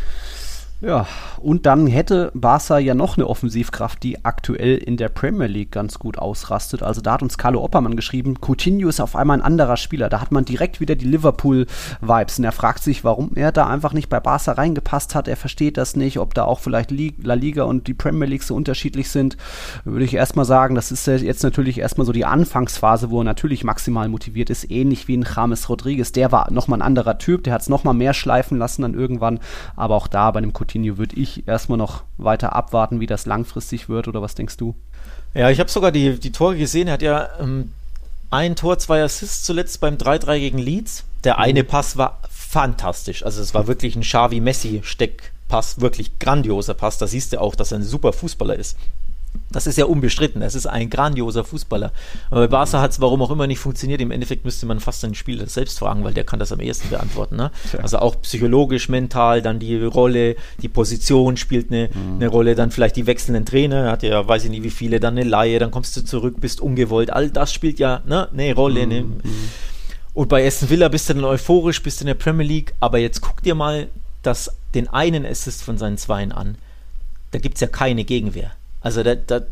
ja, und dann hätte Barca ja noch eine Offensivkraft, die aktuell in der Premier League ganz gut ausrastet. Also da hat uns Carlo Oppermann geschrieben, Coutinho ist auf einmal ein anderer Spieler. Da hat man direkt wieder die Liverpool-Vibes. Und er fragt sich, warum er da einfach nicht bei Barca reingepasst hat. Er versteht das nicht, ob da auch vielleicht La Liga und die Premier League so unterschiedlich sind. Würde ich erstmal sagen, das ist jetzt natürlich erstmal so die Anfangsphase, wo er natürlich maximal motiviert ist. Ähnlich wie ein James Rodriguez. Der war nochmal ein anderer Typ, der hat es nochmal mehr schleifen lassen dann irgendwann. Aber auch da bei einem Coutinho Coutinho würde ich erstmal noch weiter abwarten, wie das langfristig wird, oder was denkst du? Ja, ich habe sogar die, die Tore gesehen. Er hat ja ähm, ein Tor, zwei Assists zuletzt beim 3-3 gegen Leeds. Der mhm. eine Pass war fantastisch. Also es war wirklich ein Xavi-Messi-Steckpass, wirklich grandioser Pass. Da siehst du auch, dass er ein super Fußballer ist. Das ist ja unbestritten. Es ist ein grandioser Fußballer. Aber bei Barca hat es warum auch immer nicht funktioniert. Im Endeffekt müsste man fast den Spieler selbst fragen, weil der kann das am ehesten beantworten. Ne? Also auch psychologisch, mental, dann die Rolle, die Position spielt eine, mhm. eine Rolle, dann vielleicht die wechselnden Trainer. Er hat ja, weiß ich nicht wie viele, dann eine Laie, dann kommst du zurück, bist ungewollt. All das spielt ja ne, eine Rolle. Ne? Mhm. Ne? Und bei Aston Villa bist du dann euphorisch, bist du in der Premier League. Aber jetzt guck dir mal das, den einen Assist von seinen Zweien an. Da gibt es ja keine Gegenwehr. Also da, da,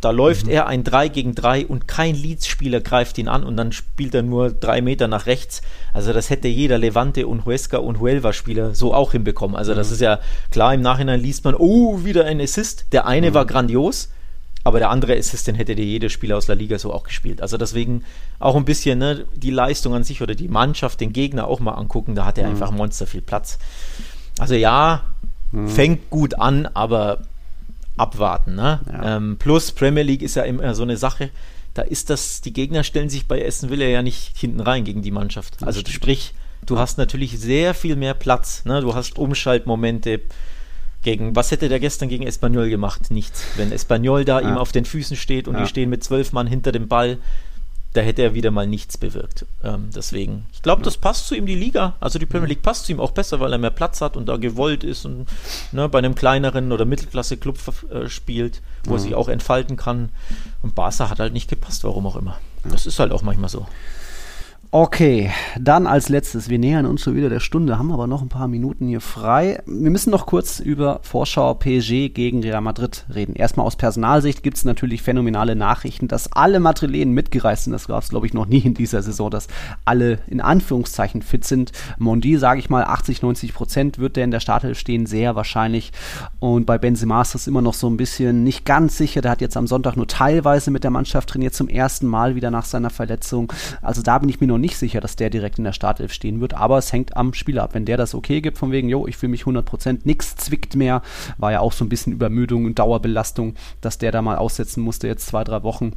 da läuft mhm. er ein 3 gegen 3 und kein Leeds-Spieler greift ihn an und dann spielt er nur drei Meter nach rechts. Also das hätte jeder Levante und Huesca und Huelva-Spieler so auch hinbekommen. Also mhm. das ist ja klar, im Nachhinein liest man, oh, wieder ein Assist. Der eine mhm. war grandios, aber der andere Assist, den hätte dir jeder Spieler aus der Liga so auch gespielt. Also deswegen auch ein bisschen ne, die Leistung an sich oder die Mannschaft, den Gegner auch mal angucken, da hat er mhm. einfach monster viel Platz. Also ja, mhm. fängt gut an, aber abwarten. Ne? Ja. Ähm, plus Premier League ist ja immer so eine Sache. Da ist das, die Gegner stellen sich bei Essen Villa ja nicht hinten rein gegen die Mannschaft. Das also stimmt. sprich, du hast natürlich sehr viel mehr Platz. Ne? Du hast Umschaltmomente. Gegen, was hätte der gestern gegen Espanyol gemacht? Nichts. Wenn Espanyol da ja. ihm auf den Füßen steht und ja. die stehen mit zwölf Mann hinter dem Ball, da hätte er wieder mal nichts bewirkt. Ähm, deswegen, ich glaube, das passt zu ihm, die Liga. Also die Premier League passt zu ihm auch besser, weil er mehr Platz hat und da gewollt ist und ne, bei einem kleineren oder Mittelklasse-Club äh, spielt, wo mhm. er sich auch entfalten kann. Und Barca hat halt nicht gepasst, warum auch immer. Das ist halt auch manchmal so. Okay, dann als letztes, wir nähern uns schon wieder der Stunde, haben aber noch ein paar Minuten hier frei. Wir müssen noch kurz über Vorschau PSG gegen Real Madrid reden. Erstmal aus Personalsicht gibt es natürlich phänomenale Nachrichten, dass alle Madrilenen mitgereist sind. Das gab es, glaube ich, noch nie in dieser Saison, dass alle in Anführungszeichen fit sind. Mondi, sage ich mal, 80, 90 Prozent wird der in der Startelf stehen, sehr wahrscheinlich. Und bei Benzema ist das immer noch so ein bisschen nicht ganz sicher. Der hat jetzt am Sonntag nur teilweise mit der Mannschaft trainiert, zum ersten Mal wieder nach seiner Verletzung. Also da bin ich mir noch nicht sicher, dass der direkt in der Startelf stehen wird, aber es hängt am Spieler ab. Wenn der das okay gibt, von wegen, jo, ich fühle mich 100%, nichts zwickt mehr, war ja auch so ein bisschen Übermüdung und Dauerbelastung, dass der da mal aussetzen musste, jetzt zwei, drei Wochen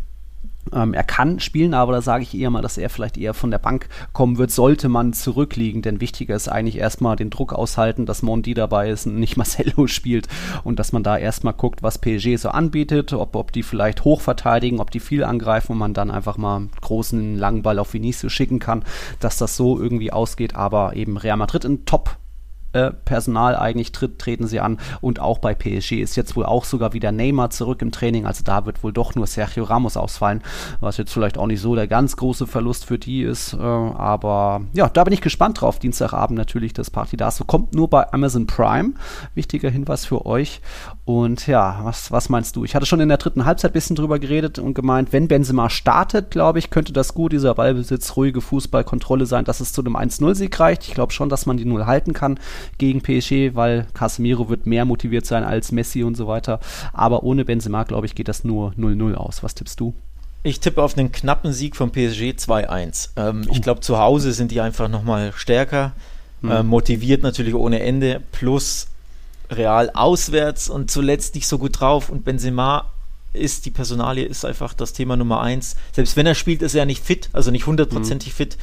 Ähm, er kann spielen, aber da sage ich eher mal, dass er vielleicht eher von der Bank kommen wird, sollte man zurückliegen. Denn wichtiger ist eigentlich erstmal den Druck aushalten, dass Mondi dabei ist und nicht Marcelo spielt und dass man da erstmal guckt, was PSG so anbietet, ob, ob die vielleicht hoch verteidigen, ob die viel angreifen und man dann einfach mal einen großen langen Ball auf Vinicius schicken kann, dass das so irgendwie ausgeht. Aber eben Real Madrid in Top äh, Personal eigentlich tritt, treten sie an. Und auch bei PSG ist jetzt wohl auch sogar wieder Neymar zurück im Training. Also da wird wohl doch nur Sergio Ramos ausfallen, was jetzt vielleicht auch nicht so der ganz große Verlust für die ist. Äh, aber ja, da bin ich gespannt drauf. Dienstagabend natürlich das Partidaso. Kommt nur bei Amazon Prime. Wichtiger Hinweis für euch. Und ja, was, was meinst du? Ich hatte schon in der dritten Halbzeit ein bisschen drüber geredet und gemeint, wenn Benzema startet, glaube ich, könnte das gut, dieser Ballbesitz, ruhige Fußballkontrolle sein, dass es zu einem 1-0-Sieg reicht. Ich glaube schon, dass man die 0 halten kann gegen PSG, weil Casemiro wird mehr motiviert sein als Messi und so weiter. Aber ohne Benzema, glaube ich, geht das nur 0-0 aus. Was tippst du? Ich tippe auf einen knappen Sieg von PSG 2-1. Ähm, oh. Ich glaube, zu Hause sind die einfach nochmal stärker. Hm. Äh, motiviert natürlich ohne Ende. Plus Real auswärts und zuletzt nicht so gut drauf. Und Benzema ist, die Personalie ist einfach das Thema Nummer eins. Selbst wenn er spielt, ist er nicht fit, also nicht hundertprozentig mhm. fit.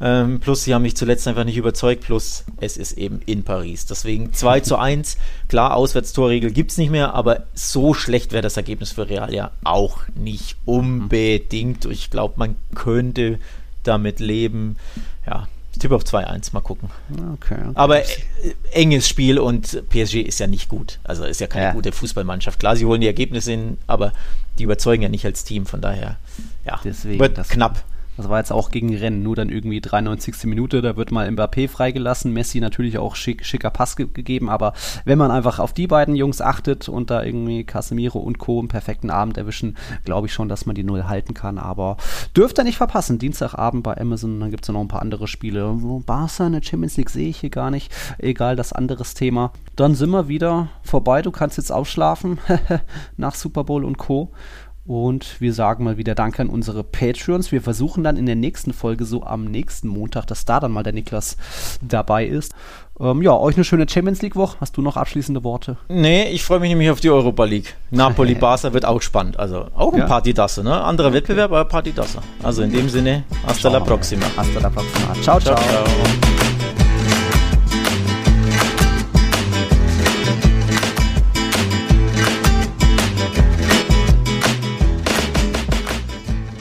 Ähm, plus, sie haben mich zuletzt einfach nicht überzeugt. Plus, es ist eben in Paris. Deswegen 2 zu 1. Klar, Auswärtstorregel gibt es nicht mehr, aber so schlecht wäre das Ergebnis für Real ja auch nicht unbedingt. Ich glaube, man könnte damit leben. Ja, ich tippe auf 2-1, mal gucken. Okay, okay. Aber äh, enges Spiel und PSG ist ja nicht gut. Also ist ja keine ja. gute Fußballmannschaft. Klar, sie holen die Ergebnisse hin, aber die überzeugen ja nicht als Team. Von daher, ja, Deswegen, wird knapp. Das war jetzt auch gegen Rennen, nur dann irgendwie 93. Minute, da wird mal Mbappé freigelassen, Messi natürlich auch schick, schicker Pass ge gegeben, aber wenn man einfach auf die beiden Jungs achtet und da irgendwie Casemiro und Co. einen perfekten Abend erwischen, glaube ich schon, dass man die Null halten kann, aber dürft ihr nicht verpassen, Dienstagabend bei Amazon, dann gibt es ja noch ein paar andere Spiele, Barca in der Champions League sehe ich hier gar nicht, egal, das anderes Thema. Dann sind wir wieder vorbei, du kannst jetzt ausschlafen nach Super Bowl und Co. Und wir sagen mal wieder Danke an unsere Patreons. Wir versuchen dann in der nächsten Folge, so am nächsten Montag, dass da dann mal der Niklas dabei ist. Ähm, ja, euch eine schöne Champions League-Woche. Hast du noch abschließende Worte? Nee, ich freue mich nämlich auf die Europa League. Napoli-Barca wird auch spannend. Also auch ein ja. Partidasse, ne? Anderer okay. Wettbewerb, aber Partidasse. Also in dem Sinne, hasta la proxima. Hasta la proxima. ciao. ciao. ciao. ciao.